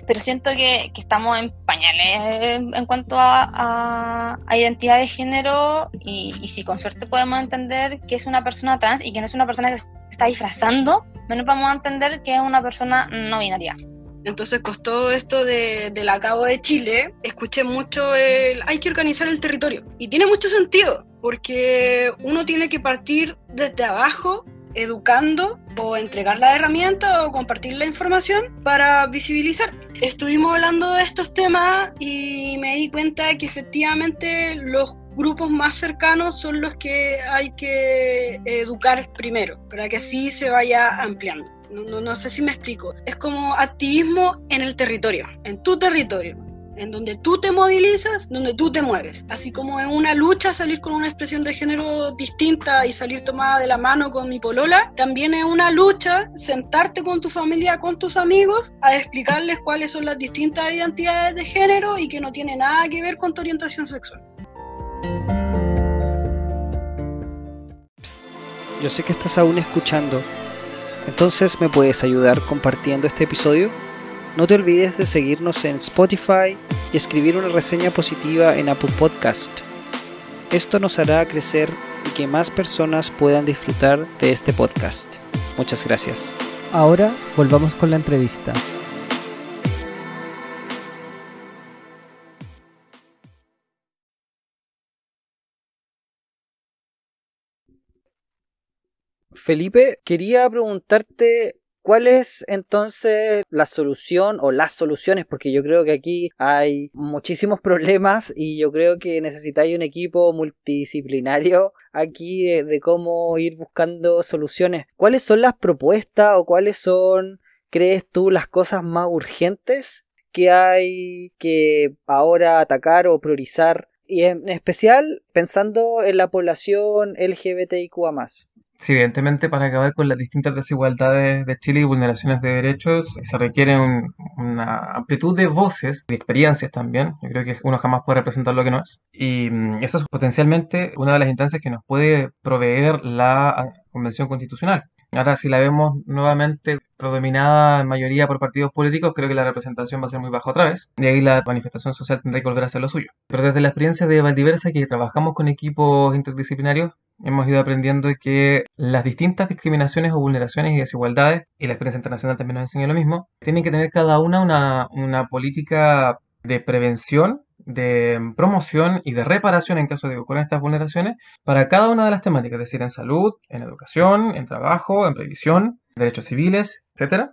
Pero siento que, que estamos en pañales en cuanto a, a, identidad de género y, y si con suerte podemos entender que es una persona trans y que no es una persona que se está disfrazando, menos vamos a entender que es una persona no binaria. Entonces costó esto de, del acabo de Chile, escuché mucho el hay que organizar el territorio. Y tiene mucho sentido, porque uno tiene que partir desde abajo, educando o entregar la herramienta o compartir la información para visibilizar. Estuvimos hablando de estos temas y me di cuenta que efectivamente los grupos más cercanos son los que hay que educar primero, para que así se vaya ampliando. No, no, no, sé si me explico. Es como activismo en el territorio, en tu territorio, en donde tú te movilizas, donde tú te mueves. Así como en una lucha salir con una expresión de género distinta y salir tomada de la mano con mi polola, también es una lucha sentarte con tu familia, con tus amigos, a explicarles cuáles son las distintas identidades de género y que no tiene nada que ver con tu orientación sexual. Yo sé que estás aún escuchando entonces me puedes ayudar compartiendo este episodio. No te olvides de seguirnos en Spotify y escribir una reseña positiva en Apple Podcast. Esto nos hará crecer y que más personas puedan disfrutar de este podcast. Muchas gracias. Ahora volvamos con la entrevista. Felipe, quería preguntarte cuál es entonces la solución o las soluciones, porque yo creo que aquí hay muchísimos problemas y yo creo que necesitáis un equipo multidisciplinario aquí de, de cómo ir buscando soluciones. ¿Cuáles son las propuestas o cuáles son, crees tú, las cosas más urgentes que hay que ahora atacar o priorizar? Y en especial pensando en la población LGBTIQA más. Sí, evidentemente para acabar con las distintas desigualdades de Chile y vulneraciones de derechos se requiere un- una amplitud de voces, de experiencias también. Yo creo que uno jamás puede representar lo que no es. Y mm, eso es potencialmente una de las instancias que nos puede proveer la ah, Convención Constitucional. Ahora, si la vemos nuevamente predominada en mayoría por partidos políticos, creo que la representación va a ser muy baja otra vez. Y ahí la manifestación social tendrá que volver a hacer lo suyo. Pero desde la experiencia de Valdiversa, que trabajamos con equipos interdisciplinarios, hemos ido aprendiendo que las distintas discriminaciones o vulneraciones y desigualdades, y la experiencia internacional también nos enseña lo mismo, tienen que tener cada una una, una política de prevención, de promoción y de reparación en caso de que ocurran estas vulneraciones para cada una de las temáticas, es decir, en salud, en educación, en trabajo, en previsión, derechos civiles, etc.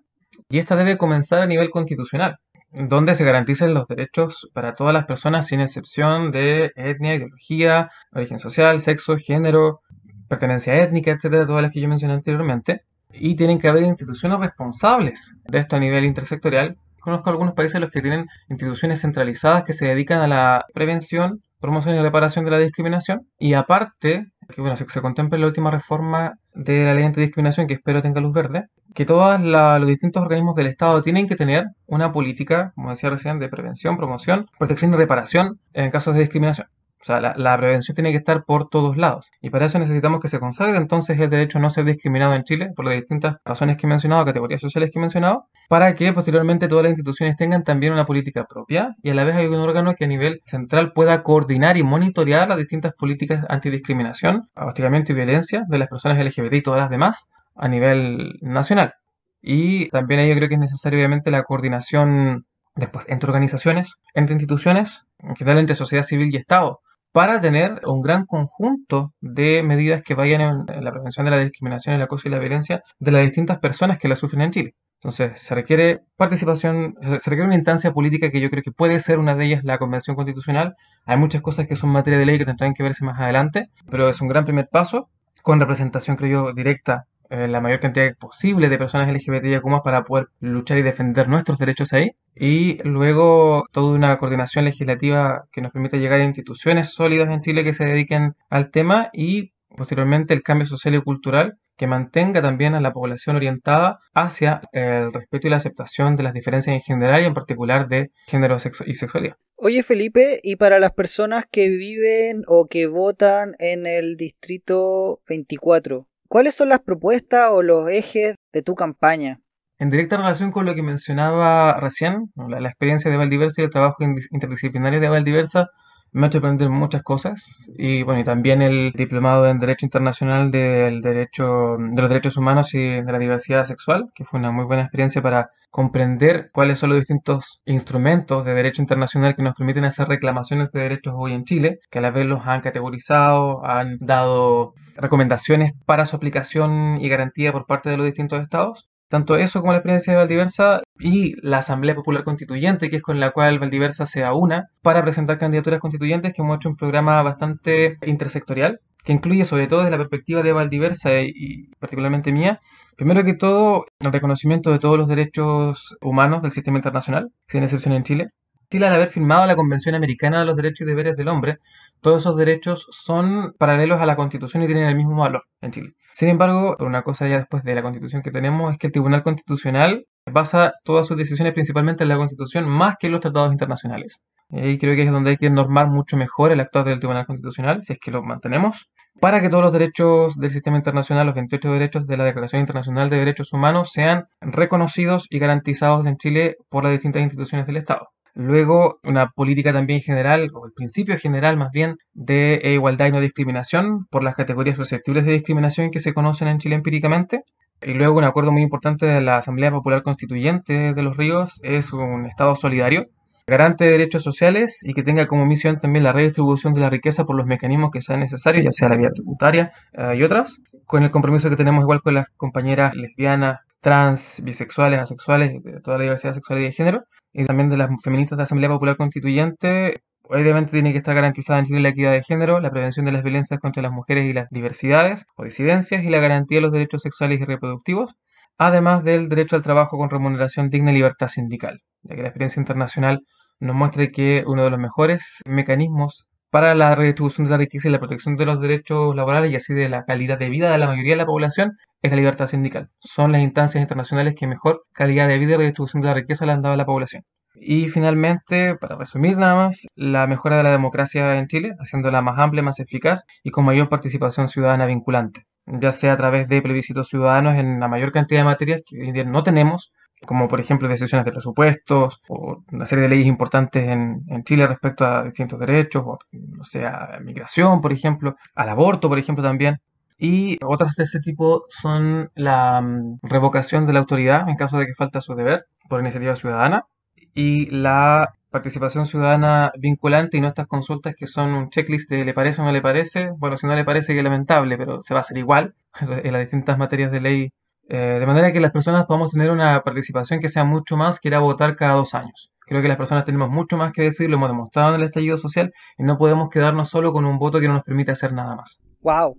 Y esta debe comenzar a nivel constitucional, donde se garanticen los derechos para todas las personas sin excepción de etnia, ideología, origen social, sexo, género, pertenencia étnica, etcétera, todas las que yo mencioné anteriormente. Y tienen que haber instituciones responsables de esto a nivel intersectorial. Conozco algunos países los que tienen instituciones centralizadas que se dedican a la prevención, promoción y reparación de la discriminación. Y aparte, que bueno, se, se contempla en la última reforma de la ley antidiscriminación, que espero tenga luz verde, que todos los distintos organismos del Estado tienen que tener una política, como decía recién, de prevención, promoción, protección y reparación en casos de discriminación. O sea, la, la prevención tiene que estar por todos lados. Y para eso necesitamos que se consagre entonces el derecho a no ser discriminado en Chile por las distintas razones que he mencionado, categorías sociales que he mencionado, para que posteriormente todas las instituciones tengan también una política propia y a la vez hay un órgano que a nivel central pueda coordinar y monitorear las distintas políticas antidiscriminación, hostigamiento y violencia de las personas LGBT y todas las demás a nivel nacional. Y también ahí yo creo que es necesaria obviamente la coordinación después entre organizaciones, entre instituciones, en general entre sociedad civil y Estado, para tener un gran conjunto de medidas que vayan en, la prevención de la discriminación, el acoso y la violencia de las distintas personas que la sufren en Chile. Entonces, se requiere participación, se requiere una instancia política que yo creo que puede ser una de ellas la Convención Constitucional. Hay muchas cosas que son materia de ley que tendrán que verse más adelante, pero es un gran primer paso con representación, creo yo, directa eh, la mayor cantidad posible de personas LGBTI para poder luchar y defender nuestros derechos ahí. Y luego toda una coordinación legislativa que nos permita llegar a instituciones sólidas en Chile que se dediquen al tema y posteriormente el cambio social y cultural que mantenga también a la población orientada hacia el respeto y la aceptación de las diferencias en general y en particular de género y sexualidad. Oye Felipe, y para las personas que viven o que votan en el distrito 24, ¿cuáles son las propuestas o los ejes de tu campaña? En directa relación con lo que mencionaba recién, la, experiencia de Valdiversa y el trabajo interdisciplinario de Valdiversa, me ha hecho aprender muchas cosas y bueno y también el diplomado en derecho internacional del derecho de los derechos humanos y de la diversidad sexual que fue una muy buena experiencia para comprender cuáles son los distintos instrumentos de derecho internacional que nos permiten hacer reclamaciones de derechos hoy en Chile que a la vez los han categorizado han dado recomendaciones para su aplicación y garantía por parte de los distintos estados. Tanto eso como la experiencia de Valdiversa y la Asamblea Popular Constituyente, que es con la cual Valdiversa se aúna para presentar candidaturas constituyentes, que hemos hecho un programa bastante intersectorial, que incluye sobre todo desde la perspectiva de Valdiversa y particularmente mía, primero que todo el reconocimiento de todos los derechos humanos del sistema internacional, sin excepción en Chile, Chile, al haber firmado la Convención Americana de los Derechos y Deberes del Hombre, todos esos derechos son paralelos a la Constitución y tienen el mismo valor en Chile. Sin embargo, una cosa ya después de la Constitución que tenemos es que el Tribunal Constitucional basa todas sus decisiones principalmente en la Constitución más que en los tratados internacionales. Y creo que es donde hay que normar mucho mejor el actuar del Tribunal Constitucional, si es que lo mantenemos, para que todos los derechos del sistema internacional, los 28 derechos de la Declaración Internacional de Derechos Humanos, sean reconocidos y garantizados en Chile por las distintas instituciones del Estado. Luego, una política también general, o el principio general más bien, de igualdad y no discriminación por las categorías susceptibles de discriminación que se conocen en Chile empíricamente. Y luego, un acuerdo muy importante de la Asamblea Popular Constituyente de los Ríos es un Estado solidario, garante de derechos sociales y que tenga como misión también la redistribución de la riqueza por los mecanismos que sean necesarios, ya sea la vía tributaria eh, y otras, con el compromiso que tenemos igual con las compañeras lesbianas, trans, bisexuales, asexuales, de toda la diversidad sexual y de género, y también de las feministas de la Asamblea Popular Constituyente, obviamente tiene que estar garantizada en Chile la equidad de género, la prevención de las violencias contra las mujeres y las diversidades o disidencias y la garantía de los derechos sexuales y reproductivos, además del derecho al trabajo con remuneración digna y libertad sindical, ya que la experiencia internacional nos muestra que uno de los mejores mecanismos para la redistribución de la riqueza y la protección de los derechos laborales y así de la calidad de vida de la mayoría de la población es la libertad sindical. Son las instancias internacionales que mejor calidad de vida y redistribución de la riqueza le han dado a la población. Y finalmente, para resumir nada más, la mejora de la democracia en Chile, haciéndola más amplia, más eficaz y con mayor participación ciudadana vinculante, ya sea a través de plebiscitos ciudadanos en la mayor cantidad de materias que hoy en día no tenemos, como por ejemplo decisiones de presupuestos o una serie de leyes importantes en, Chile respecto a distintos derechos, o, no sea, migración, por ejemplo, al aborto, por ejemplo, también. Y otras de ese tipo son la mm, revocación de la autoridad en caso de que falta su deber por iniciativa ciudadana y la participación ciudadana vinculante y no estas consultas que son un checklist de le parece o no le parece. Bueno, si no le parece que lamentable, pero se va a hacer igual en las distintas materias de ley eh, de manera que las personas podamos tener una participación que sea mucho más que ir a votar cada dos años. Creo que las personas tenemos mucho más que decir, lo hemos demostrado en el estallido social y no podemos quedarnos solo con un voto que no nos permite hacer nada más. Wow.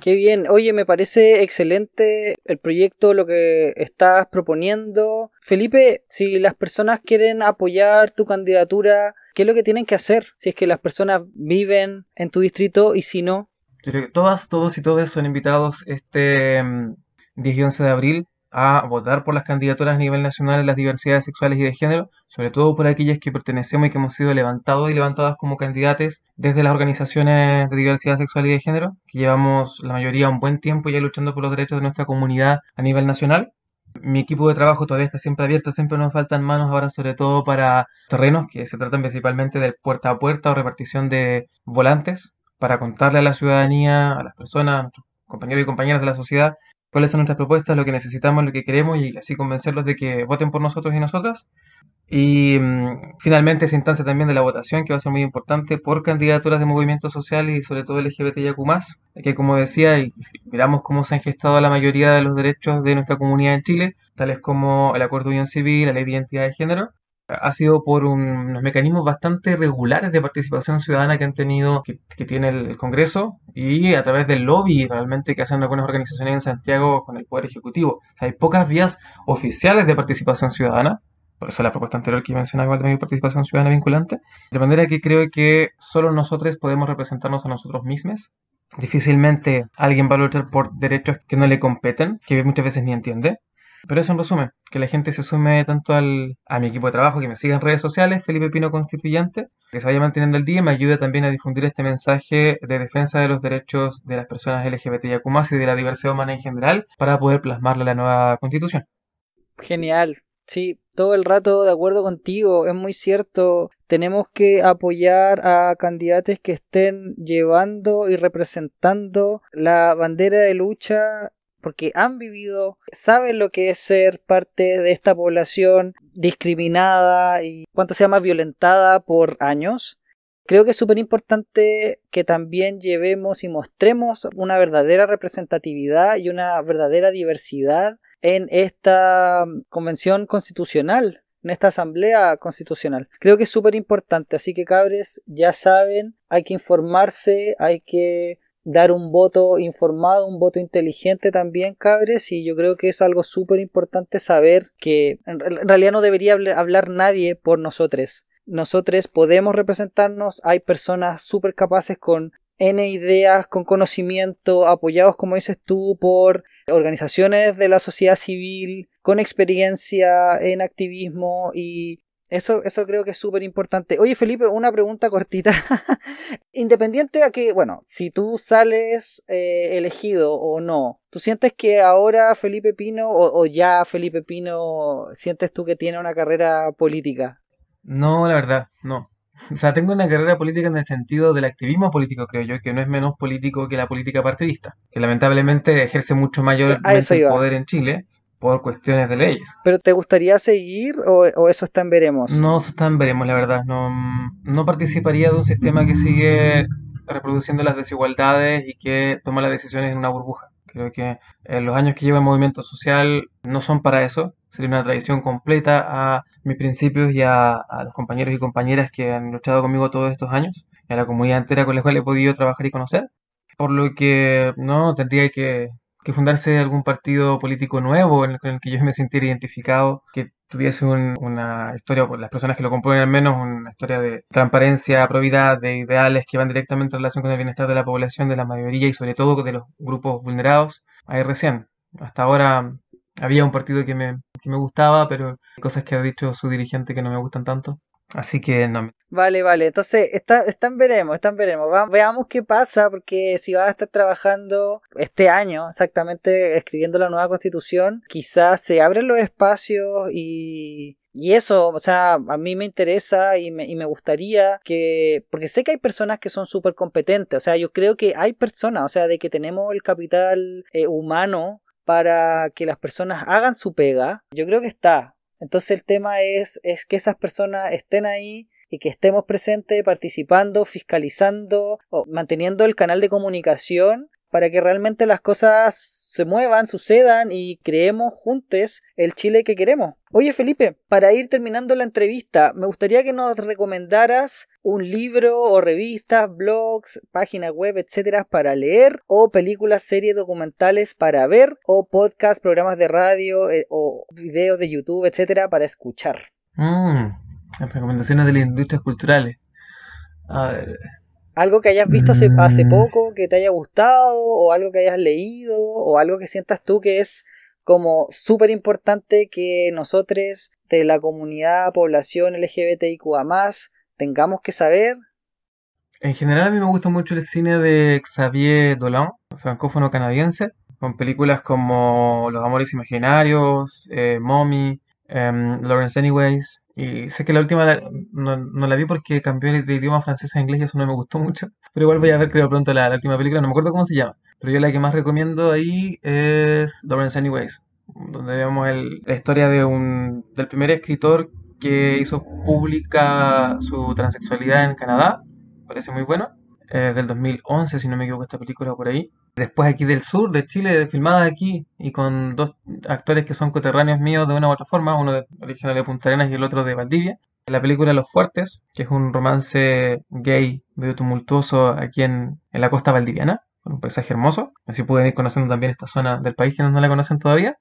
Qué bien. Oye, me parece excelente el proyecto, lo que estás proponiendo. Felipe, si las personas quieren apoyar tu candidatura, ¿qué es lo que tienen que hacer? Si es que las personas viven en tu distrito y si no. Yo creo que todas, todos y todas son invitados este mm, 10 y 11 de abril a votar por las candidaturas a nivel nacional de las diversidades sexuales y de género, sobre todo por aquellas que pertenecemos y que hemos sido levantados y levantadas como candidatos desde las organizaciones de diversidad sexual y de género, que llevamos la mayoría un buen tiempo ya luchando por los derechos de nuestra comunidad a nivel nacional. Mi equipo de trabajo todavía está siempre abierto, siempre nos faltan manos ahora, sobre todo para terrenos que se tratan principalmente de puerta a puerta o repartición de volantes, para contarle a la ciudadanía, a las personas, a nuestros compañeros y compañeras de la sociedad, cuáles son nuestras propuestas, lo que necesitamos, lo que queremos y así convencerlos de que voten por nosotros y nosotras. Y mm, finalmente esa instancia también de la votación que va a ser muy importante por candidaturas de movimientos sociales y sobre todo LGBTIQ+, que como decía, y miramos cómo se han gestado la mayoría de los derechos de nuestra comunidad en Chile, tales como el Acuerdo de Unión Civil, la Ley de Identidad de Género, ha sido por unos mecanismos bastante regulares de participación ciudadana que han tenido, que, tiene el, Congreso y a través del lobby realmente que hacen algunas organizaciones en Santiago con el Poder Ejecutivo. hay pocas vías oficiales de participación ciudadana, por eso la propuesta anterior que mencionaba igual mi participación ciudadana vinculante, de manera que creo que solo nosotros podemos representarnos a nosotros mismos. Difícilmente alguien va a luchar por derechos que no le competen, que muchas veces ni entiende. Pero eso en resumen, que la gente se sume tanto al, a mi equipo de trabajo, que me siga en redes sociales, Felipe Pino Constituyente, que se vaya manteniendo el día y me ayude también a difundir este mensaje de defensa de los derechos de las personas LGBTIQ y de la diversidad humana en general para poder plasmarla en la nueva constitución. Genial. Sí, todo el rato de acuerdo contigo, es muy cierto. Tenemos que apoyar a candidatos que estén llevando y representando la bandera de lucha porque han vivido, saben lo que es ser parte de esta población discriminada y cuánto se llama violentada por años. Creo que es súper importante que también llevemos y mostremos una verdadera representatividad y una verdadera diversidad en esta convención constitucional, en esta asamblea constitucional. Creo que es súper importante, así que cabres, ya saben, hay que informarse, hay que dar un voto informado, un voto inteligente también, cabres, y yo creo que es algo súper importante saber que en realidad no debería hablar nadie por nosotros. Nosotros podemos representarnos, hay personas súper capaces con N ideas, con conocimiento, apoyados, como dices tú, por organizaciones de la sociedad civil, con experiencia en activismo y eso, eso creo que es súper importante. Oye, Felipe, una pregunta cortita. Independiente a que, bueno, si tú sales eh, elegido o no, ¿tú sientes que ahora Felipe Pino o, o, ya Felipe Pino sientes tú que tiene una carrera política? No, la verdad, no. O sea, tengo una carrera política en el sentido del activismo político, creo yo, que no es menos político que la política partidista, que lamentablemente ejerce mucho mayor poder en Chile por cuestiones de leyes. ¿Pero te gustaría seguir o, eso está en veremos? No, eso está en veremos, la verdad. No, no participaría de un sistema que sigue reproduciendo las desigualdades y que toma las decisiones en una burbuja. Creo que en los años que lleva el movimiento social no son para eso. Sería una traición completa a mis principios y a, a, los compañeros y compañeras que han luchado conmigo todos estos años y a la comunidad entera con la cual he podido trabajar y conocer. Por lo que no tendría que que fundarse algún partido político nuevo en el, con el que yo me sintiera identificado, que tuviese una historia, por las personas que lo componen al menos, una historia de transparencia, probidad, de ideales que van directamente en relación con el bienestar de la población, de la mayoría y sobre todo de los grupos vulnerados. Ahí recién, hasta ahora había un partido que me, que me gustaba, pero hay cosas que ha dicho su dirigente que no me gustan tanto. Así que no. Vale, vale. Entonces, está, están veremos, están veremos. veamos qué pasa, porque si vas a estar trabajando este año, exactamente, escribiendo la nueva constitución, quizás se abren los espacios y, y eso, o sea, a mí me interesa y me, y me gustaría que, porque sé que hay personas que son súper competentes, o sea, yo creo que hay personas, o sea, de que tenemos el capital eh, humano para que las personas hagan su pega, yo creo que está, entonces el tema es, es que esas personas estén ahí y que estemos presentes, participando, fiscalizando, o manteniendo el canal de comunicación para que realmente las cosas se muevan, sucedan y creemos juntos el Chile que queremos. Oye Felipe, para ir terminando la entrevista, me gustaría que nos recomendaras un libro o revistas, blogs, páginas web, etcétera, para leer, o películas, series, documentales para ver, o podcasts, programas de radio eh, o videos de YouTube, etcétera, para escuchar. Mm, las recomendaciones de las industrias culturales. A ver, algo que hayas visto hace, hace Mm. poco, que te haya gustado, o algo que hayas leído, o algo que sientas tú que es como súper importante que nosotros de la comunidad, población LGBTIQA tengamos que saber. En general a mí me gusta mucho el cine de Xavier Dolan, francófono canadiense, con películas como Los Amores Imaginarios, eh, Mommy, em, Lawrence Anyways. Y sé que la última la- no, no la vi porque cambió de idioma francés a inglés y eso no me gustó mucho. Pero igual voy a ver creo pronto la, la última película, no me acuerdo cómo se llama. Pero yo la que más recomiendo ahí es Lawrence Anyways, donde vemos el- la historia de un, del primer escritor que hizo pública su transexualidad en Canadá. Parece muy bueno. Eh, del 2011, si no me equivoco, esta película por ahí. Después aquí del sur de Chile, filmada aquí y con dos actores que son coterráneos míos de una u otra forma, uno de, original de Punta Arenas y el otro de Valdivia. La película Los Fuertes, que es un romance gay medio tumultuoso aquí en, en la costa valdiviana, con un paisaje hermoso. Así pueden ir conociendo también esta zona del país que no, la conocen todavía.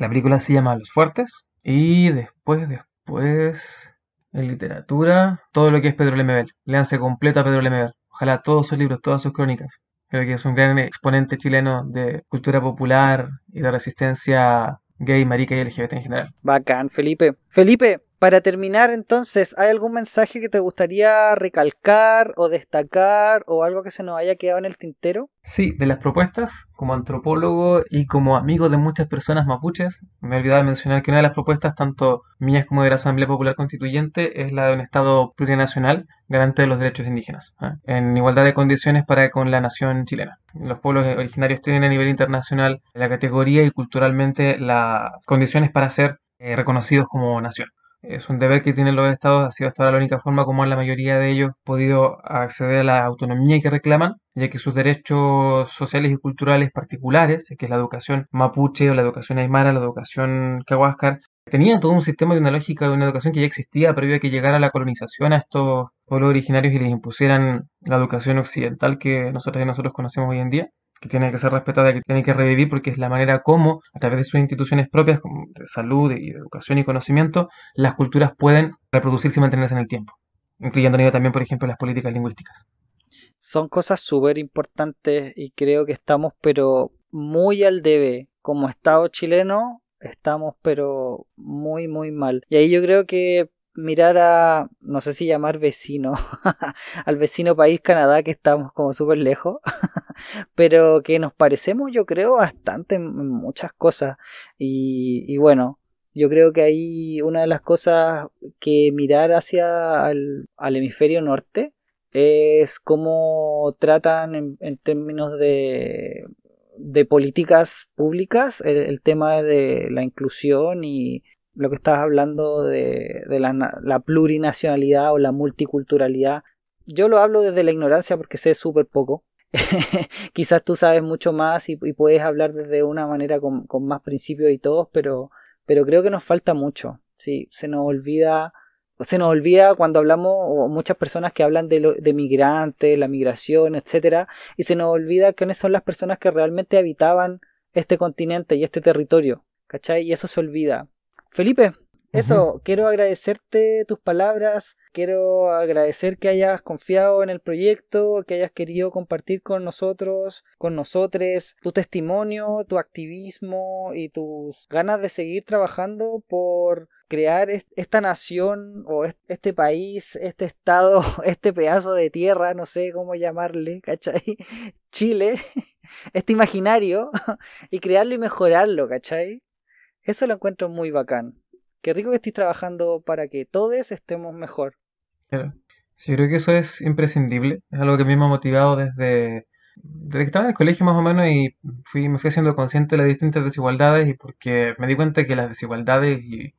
La película se llama Los Fuertes. Y después, después, Después, en literatura, todo lo que es Pedro Lemebel. Léanse completo a Pedro Lemebel. Ojalá todos sus libros, todas sus crónicas. Creo que es un gran exponente chileno de cultura popular y de resistencia gay, marica y LGBT en general. Bacán, Felipe. Felipe, para terminar entonces, ¿hay algún mensaje que te gustaría recalcar o destacar o algo que se nos haya quedado en el tintero? Sí, de las propuestas, como antropólogo y como amigo de muchas personas mapuches, me he olvidado de mencionar que una de las propuestas, tanto mías como de la Asamblea Popular Constituyente, es la de un Estado plurinacional garante de los derechos indígenas, ¿eh? en igualdad de condiciones para con la nación chilena. Los pueblos originarios tienen a nivel internacional la categoría y culturalmente las condiciones para ser eh, reconocidos como nación. Es un deber que tienen los estados, ha sido hasta ahora la única forma como la mayoría de ellos podido acceder a la autonomía que reclaman, ya que sus derechos sociales y culturales particulares, que es la educación mapuche o la educación aymara, la educación cahuáscar, tenían todo un sistema y una lógica de una educación que ya existía previo a que llegara la colonización a estos pueblos originarios y les impusieran la educación occidental que nosotros y nosotros conocemos hoy en día que tiene que ser respetada, que tiene que revivir, porque es la manera como, a través de sus instituciones propias, como de salud y de educación y conocimiento, las culturas pueden reproducirse y mantenerse en el tiempo, incluyendo también, por ejemplo, las políticas lingüísticas. Son cosas súper importantes y creo que estamos, pero muy al debe. Como Estado chileno, estamos, pero muy, muy mal. Y ahí yo creo que mirar a, no sé si llamar vecino, al vecino país Canadá, que estamos como súper lejos, pero que nos parecemos yo creo bastante en muchas cosas. Y, y, bueno, yo creo que hay una de las cosas que mirar hacia al, al hemisferio norte es cómo tratan en, en términos de, de políticas públicas el, el, tema de la inclusión y, lo que estabas hablando de, la, plurinacionalidad o la multiculturalidad. Yo lo hablo desde la ignorancia porque sé súper poco. Quizás tú sabes mucho más y, puedes hablar desde una manera con, más principios y todos, pero, pero creo que nos falta mucho. Sí, se nos olvida, se nos olvida cuando hablamos, o muchas personas que hablan de, de migrantes, la migración, etcétera, y se nos olvida quiénes son las personas que realmente habitaban este continente y este territorio, ¿cachai? Y eso se olvida. Felipe, eso, quiero agradecerte tus palabras, quiero agradecer que hayas confiado en el proyecto, que hayas querido compartir con nosotros, con nosotros, tu testimonio, tu activismo y tus ganas de seguir trabajando por crear esta nación o este país, este estado, este pedazo de tierra, no sé cómo llamarle, ¿cachai? Chile, este imaginario, y crearlo y mejorarlo, ¿cachai? Eso lo encuentro muy bacán. Qué rico que estés trabajando para que todos estemos mejor. Claro. Sí, creo que eso es imprescindible. Es algo que a mí me ha motivado desde, desde que estaba en el colegio más o menos y fui, me fui haciendo consciente de las distintas desigualdades y porque me di cuenta que las desigualdades y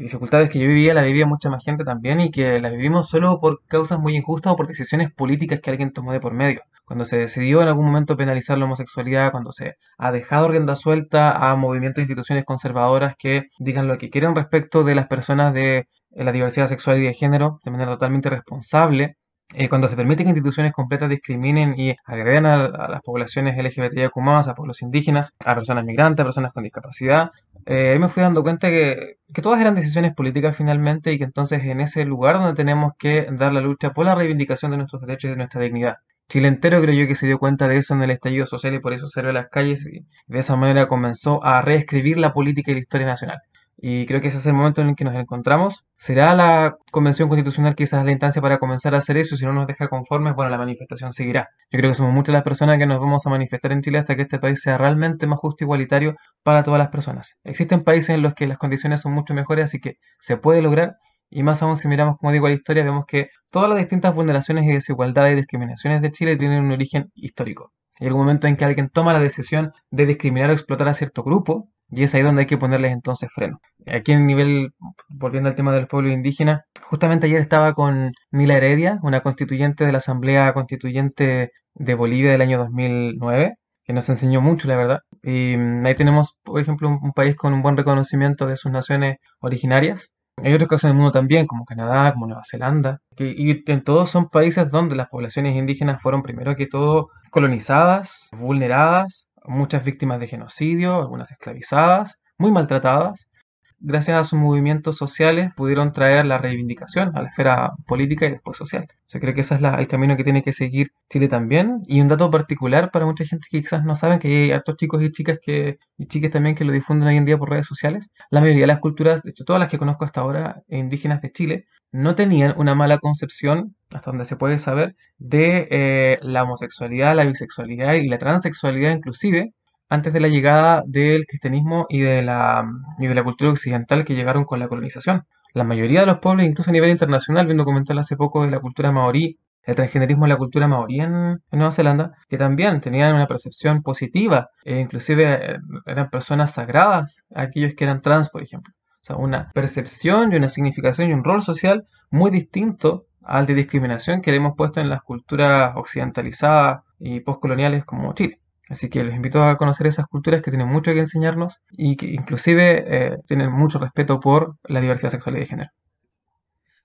dificultades que yo vivía las vivía mucha más gente también y que las vivimos solo por causas muy injustas o por decisiones políticas que alguien tomó de por medio. Cuando se decidió en algún momento penalizar la homosexualidad, cuando se ha dejado rienda suelta a movimientos e instituciones conservadoras que digan lo que quieren respecto de las personas de la diversidad sexual y de género de manera totalmente responsable, eh, cuando se permite que instituciones completas discriminen y agreden a, las poblaciones LGBTIQ+, a pueblos indígenas, a personas migrantes, a personas con discapacidad, eh, me fui dando cuenta que, que todas eran decisiones políticas finalmente y que entonces en ese lugar donde tenemos que dar la lucha por la reivindicación de nuestros derechos y de nuestra dignidad. Chile entero creo yo que se dio cuenta de eso en el estallido social y por eso salió a las calles y de esa manera comenzó a reescribir la política y la historia nacional. Y creo que ese es el momento en el que nos encontramos. ¿Será la convención constitucional quizás la instancia para comenzar a hacer eso? Si no nos deja conformes, bueno, la manifestación seguirá. Yo creo que somos muchas las personas que nos vamos a manifestar en Chile hasta que este país sea realmente más justo e igualitario para todas las personas. Existen países en los que las condiciones son mucho mejores, así que se puede lograr y más aún si miramos, como digo, la historia, vemos que todas las distintas vulneraciones y desigualdades y discriminaciones de Chile tienen un origen histórico. Hay algún momento en que alguien toma la decisión de discriminar o explotar a cierto grupo, y es ahí donde hay que ponerles entonces freno. Aquí en el nivel, volviendo al tema de los pueblos indígenas, justamente ayer estaba con Nila Heredia, una constituyente de la Asamblea Constituyente de Bolivia del año 2009, que nos enseñó mucho, la verdad. Y mm, ahí tenemos, por ejemplo, un país con un buen reconocimiento de sus naciones originarias, hay otros casos en el mundo también, como Canadá, como Nueva Zelanda, que, y en todos son países donde las poblaciones indígenas fueron primero que todo colonizadas, vulneradas, muchas víctimas de genocidio, algunas esclavizadas, muy maltratadas. Gracias a sus movimientos sociales, pudieron traer la reivindicación a la esfera política y después social. Yo creo que ese es el camino que tiene que seguir Chile también. Y un dato particular para mucha gente que quizás no saben, que hay hartos chicos y chicas que, y chicas también que lo difunden hoy en día por redes sociales. La mayoría de las culturas, de hecho todas las que conozco hasta ahora, indígenas de Chile, no tenían una mala concepción, hasta donde se puede saber, de eh, la homosexualidad, la bisexualidad y la transexualidad inclusive, antes de la llegada del cristianismo y de la, y de la cultura occidental que llegaron con la colonización. La mayoría de los pueblos, incluso a nivel internacional, vi un documental hace poco de la cultura maorí, el transgenerismo de la cultura maorí en, Nueva Zelanda, que también tenían una percepción positiva, e inclusive eh, eran personas sagradas, aquellos que eran trans, por ejemplo. O sea, una percepción y una significación y un rol social muy distinto al de discriminación que le hemos puesto en las culturas occidentalizadas y postcoloniales como Chile. Así que les invito a conocer esas culturas que tienen mucho que enseñarnos y que inclusive eh, tienen mucho respeto por la diversidad sexual y de género.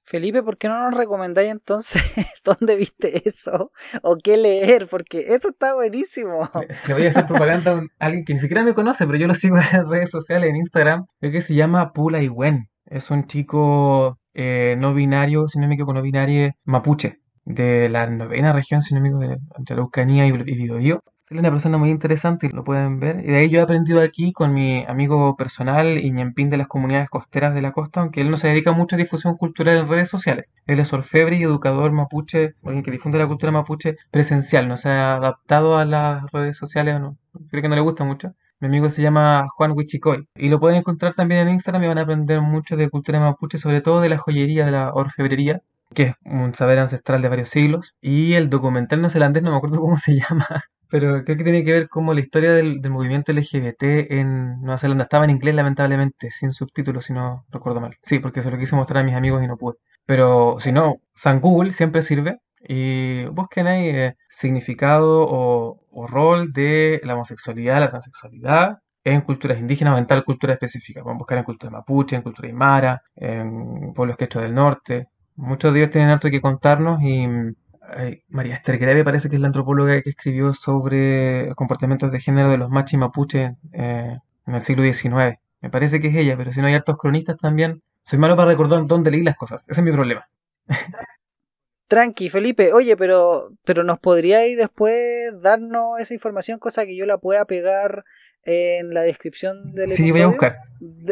Felipe, ¿por qué no nos recomendáis entonces dónde viste eso o qué leer? Porque eso está buenísimo. Le voy a hacer propaganda a alguien que ni siquiera me conoce, pero yo lo sigo en las redes sociales, en Instagram. Creo que se llama Pula Iwen. Es un chico eh, no binario, si no me equivoco, no binario mapuche, de la novena región, si no me equivoco, de Araucanía y Biobío es una persona muy interesante lo pueden ver. Y de ahí yo he aprendido aquí con mi amigo personal Iñempín de las comunidades costeras de la costa, aunque él no se dedica mucho a difusión cultural en redes sociales. Él es orfebre y educador mapuche, alguien que difunde la cultura mapuche presencial, no se ha adaptado a las redes sociales, no, creo que no le gusta mucho. Mi amigo se llama Juan Huichicoy y lo pueden encontrar también en Instagram y van a aprender mucho de cultura mapuche, sobre todo de la joyería, de la orfebrería, que es un saber ancestral de varios siglos. Y el documental neozelandés, no me acuerdo cómo se llama, pero creo que tiene que ver cómo la historia del, movimiento LGBT en Nueva Zelanda estaba en inglés, lamentablemente, sin subtítulos, si no recuerdo mal. Sí, porque eso lo quise mostrar a mis amigos y no pude. Pero si no, San Google siempre sirve. Y busquen ahí eh, significado o, rol de la homosexualidad, la transexualidad en culturas indígenas o en tal cultura específica. Pueden buscar en cultura mapuche, en cultura aymara, en pueblos quechos del norte. Muchos de ellos tienen harto que contarnos y María Esther Greve parece que es la antropóloga que escribió sobre comportamientos de género de los machi mapuche eh, en el siglo XIX. Me parece que es ella, pero si no hay hartos cronistas también. Soy malo para recordar dónde leí las cosas. Ese es mi problema. Tranqui, Felipe. Oye, pero, pero ¿nos podríais después darnos esa información, cosa que yo la pueda pegar en la descripción del episodio. Sí, voy a buscar.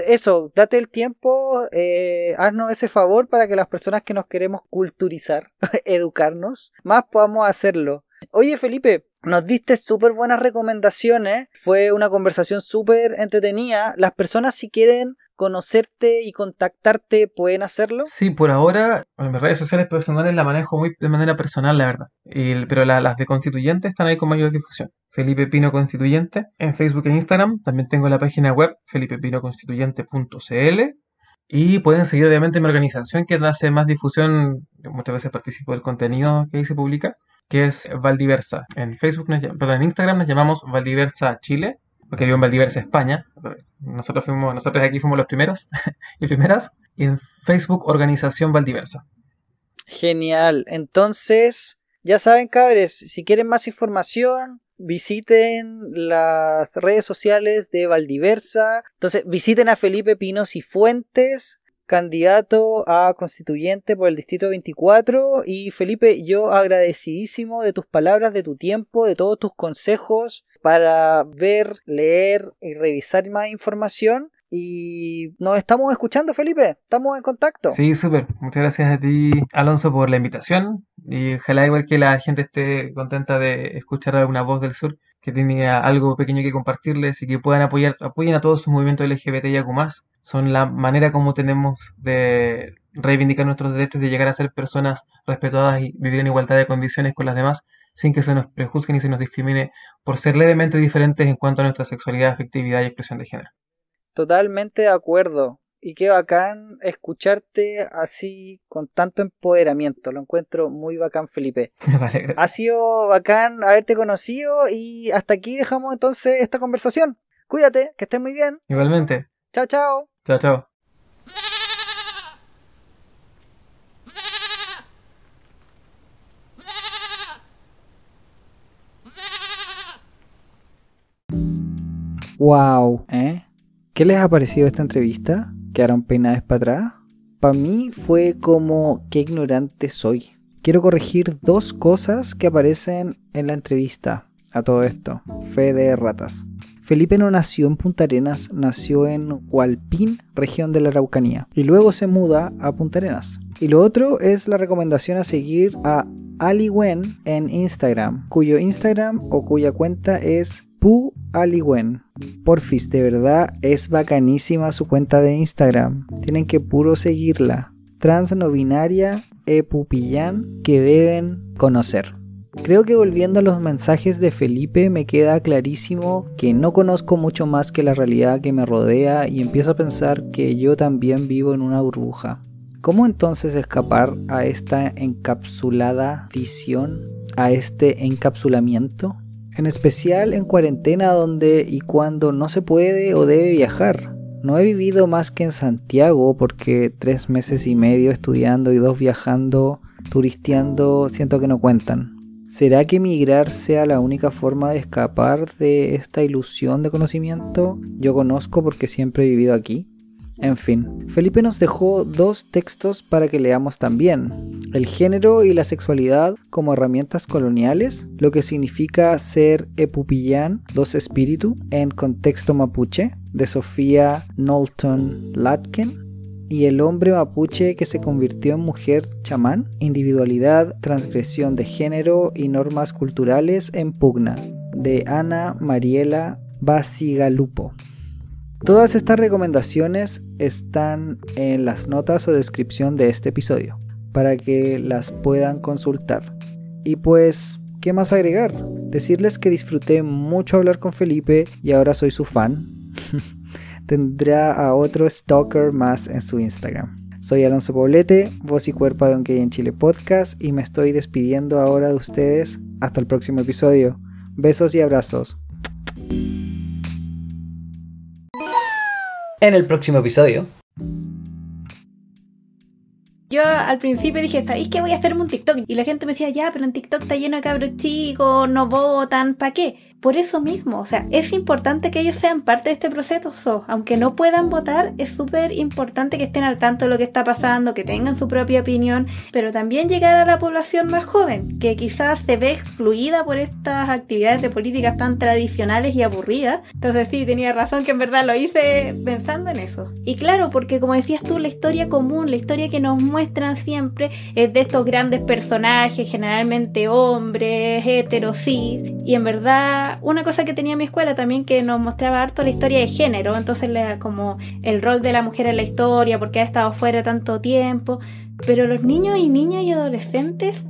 Eso, date el tiempo, eh, haznos ese favor para que las personas que nos queremos culturizar, educarnos, más podamos hacerlo. Oye, Felipe, nos diste súper buenas recomendaciones, fue una conversación súper entretenida. Las personas si quieren conocerte y contactarte, ¿pueden hacerlo? Sí, por ahora, en mis redes sociales personales la manejo muy de manera personal, la verdad. pero las de constituyente están ahí con mayor difusión. Felipe Pino Constituyente en Facebook e Instagram. También tengo la página web felipepinoconstituyente.cl. Y pueden seguir obviamente mi organización que hace más difusión, muchas veces participo del contenido que ahí se publica, que es Valdiversa. En Facebook, perdón, en Instagram nos llamamos Valdiversa Chile porque vivo en Valdivieso, España. Nosotros fuimos, nosotros aquí fuimos los primeros y primeras. Y en Facebook, Organización Valdiversa. Genial. Entonces, ya saben, cabres, si quieren más información, visiten las redes sociales de Valdiversa. Entonces, visiten a Felipe Pinos y Fuentes candidato a constituyente por el Distrito 24. Y Felipe, yo agradecidísimo de tus palabras, de tu tiempo, de todos tus consejos para ver, leer y revisar más información. Y nos estamos escuchando, Felipe. Estamos en contacto. Sí, súper. Muchas gracias a ti, Alonso, por la invitación. Y ojalá igual que la gente esté contenta de escuchar alguna voz del sur que tiene algo pequeño que compartirles y que puedan apoyar, apoyen a todos sus movimientos LGBT y más. Son la manera como tenemos de reivindicar nuestros derechos, de llegar a ser personas respetadas y vivir en igualdad de condiciones con las demás, sin que se nos prejuzgue ni se nos discrimine por ser levemente diferentes en cuanto a nuestra sexualidad, afectividad y expresión de género. Totalmente de acuerdo y qué bacán escucharte así con tanto empoderamiento. Lo encuentro muy bacán, Felipe. ha sido bacán haberte conocido y hasta aquí dejamos entonces esta conversación. Cuídate, que estés muy bien. Igualmente. Chao, chao. Chao, chao. Wow, ¿eh? ¿Qué les ha parecido esta entrevista? quedaron peinadas para atrás. Para mí fue como qué ignorante soy. Quiero corregir dos cosas que aparecen en la entrevista a todo esto. Fe de ratas. Felipe no nació en Punta Arenas, nació en Hualpín, región de la Araucanía, y luego se muda a Punta Arenas. Y lo otro es la recomendación a seguir a Ali Wen en Instagram, cuyo Instagram o cuya cuenta es Pu Ali Wen. Porfis, de verdad es bacanísima su cuenta de Instagram. Tienen que puro seguirla. Trans no binaria Epupillán que deben conocer. Creo que volviendo a los mensajes de Felipe me queda clarísimo que no conozco mucho más que la realidad que me rodea y empiezo a pensar que yo también vivo en una burbuja. ¿Cómo entonces escapar a esta encapsulada visión, a este encapsulamiento? En especial en cuarentena donde y cuando no se puede o debe viajar. No he vivido más que en Santiago porque tres meses y medio estudiando y dos viajando, turisteando, siento que no cuentan. ¿Será que emigrar sea la única forma de escapar de esta ilusión de conocimiento? Yo conozco porque siempre he vivido aquí. En fin, Felipe nos dejó dos textos para que leamos también. El género y la sexualidad como herramientas coloniales, lo que significa ser epupillán, dos espíritu, en contexto mapuche, de Sofía Knowlton Latkin, y el hombre mapuche que se convirtió en mujer chamán, individualidad, transgresión de género y normas culturales en pugna, de Ana Mariela Basigalupo. Todas estas recomendaciones están en las notas o descripción de este episodio para que las puedan consultar. Y pues, ¿qué más agregar? Decirles que disfruté mucho hablar con Felipe y ahora soy su fan. Tendrá a otro stalker más en su Instagram. Soy Alonso Poblete, voz y cuerpo de Gay en Chile podcast y me estoy despidiendo ahora de ustedes. Hasta el próximo episodio. Besos y abrazos. En el próximo episodio. Yo al principio dije, ¿sabéis que voy a hacerme un TikTok? Y la gente me decía, ya, pero en TikTok está lleno de cabros chicos, no votan, ¿para qué? Por eso mismo, o sea, es importante que ellos sean parte de este proceso. Aunque no puedan votar, es súper importante que estén al tanto de lo que está pasando, que tengan su propia opinión, pero también llegar a la población más joven, que quizás se ve excluida por estas actividades de políticas tan tradicionales y aburridas. Entonces sí, tenía razón que en verdad lo hice pensando en eso. Y claro, porque como decías tú, la historia común, la historia que nos muestran siempre es de estos grandes personajes, generalmente hombres, heteros, cis, y en verdad una cosa que tenía mi escuela también que nos mostraba harto la historia de género, entonces como el rol de la mujer en la historia, porque ha estado fuera tanto tiempo, pero los niños y niñas y adolescentes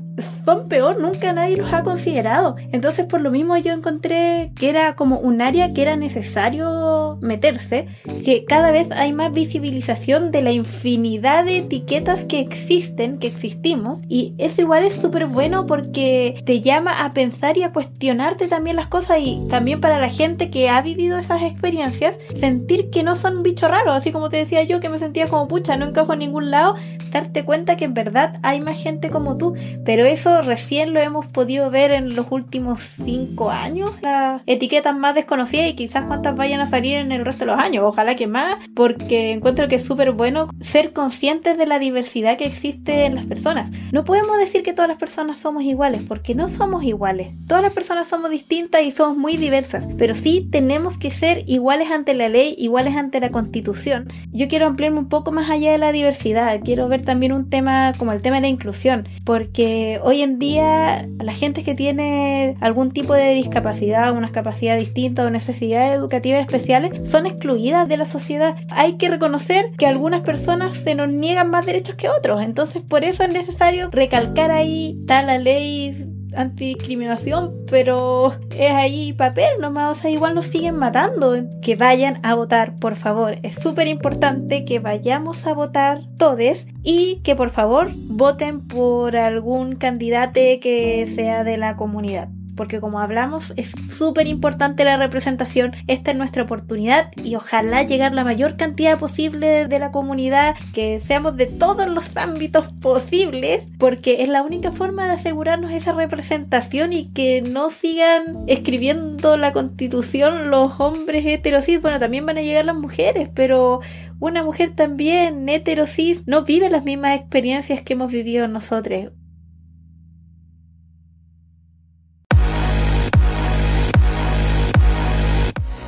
son peor, nunca nadie los ha considerado. Entonces por lo mismo yo encontré que era como un área que era necesario meterse, que cada vez hay más visibilización de la infinidad de etiquetas que existen, que existimos, y eso igual es súper bueno porque te llama a pensar y a cuestionarte también las cosas y también para la gente que ha vivido esas experiencias, sentir que no son bichos raros, así como te decía yo que me sentía como pucha, no encajo en ningún lado, darte cuenta que en verdad hay más gente como tú, pero eso recién lo hemos podido ver en los últimos cinco años, las etiquetas más desconocidas y quizás cuántas vayan a salir en el resto de los años, ojalá que más, porque encuentro que es súper bueno ser conscientes de la diversidad que existe en las personas. No podemos decir que todas las personas somos iguales, porque no somos iguales. Todas las personas somos distintas y somos muy diversas, pero sí tenemos que ser iguales ante la ley, iguales ante la constitución. Yo quiero ampliarme un poco más allá de la diversidad, quiero ver también un tema como el tema de la inclusión, porque hoy en día la gente que tiene algún tipo de discapacidad, una capacidad distinta o necesidades educativas especiales son excluidas de la sociedad. Hay que reconocer que algunas personas se nos niegan más derechos que otros, entonces por eso es necesario recalcar ahí, está la ley antidiscriminación, pero es ahí papel nomás, o sea, igual nos siguen matando. Que vayan a votar, por favor. Es súper importante que vayamos a votar todos y que por favor voten por algún candidato que sea de la comunidad. Porque como hablamos es súper importante la representación, esta es nuestra oportunidad y ojalá llegar la mayor cantidad posible de la comunidad, que seamos de todos los ámbitos posibles, porque es la única forma de asegurarnos esa representación y que no sigan escribiendo la constitución los hombres heterosis, bueno, también van a llegar las mujeres, pero una mujer también heterosis no vive las mismas experiencias que hemos vivido nosotros.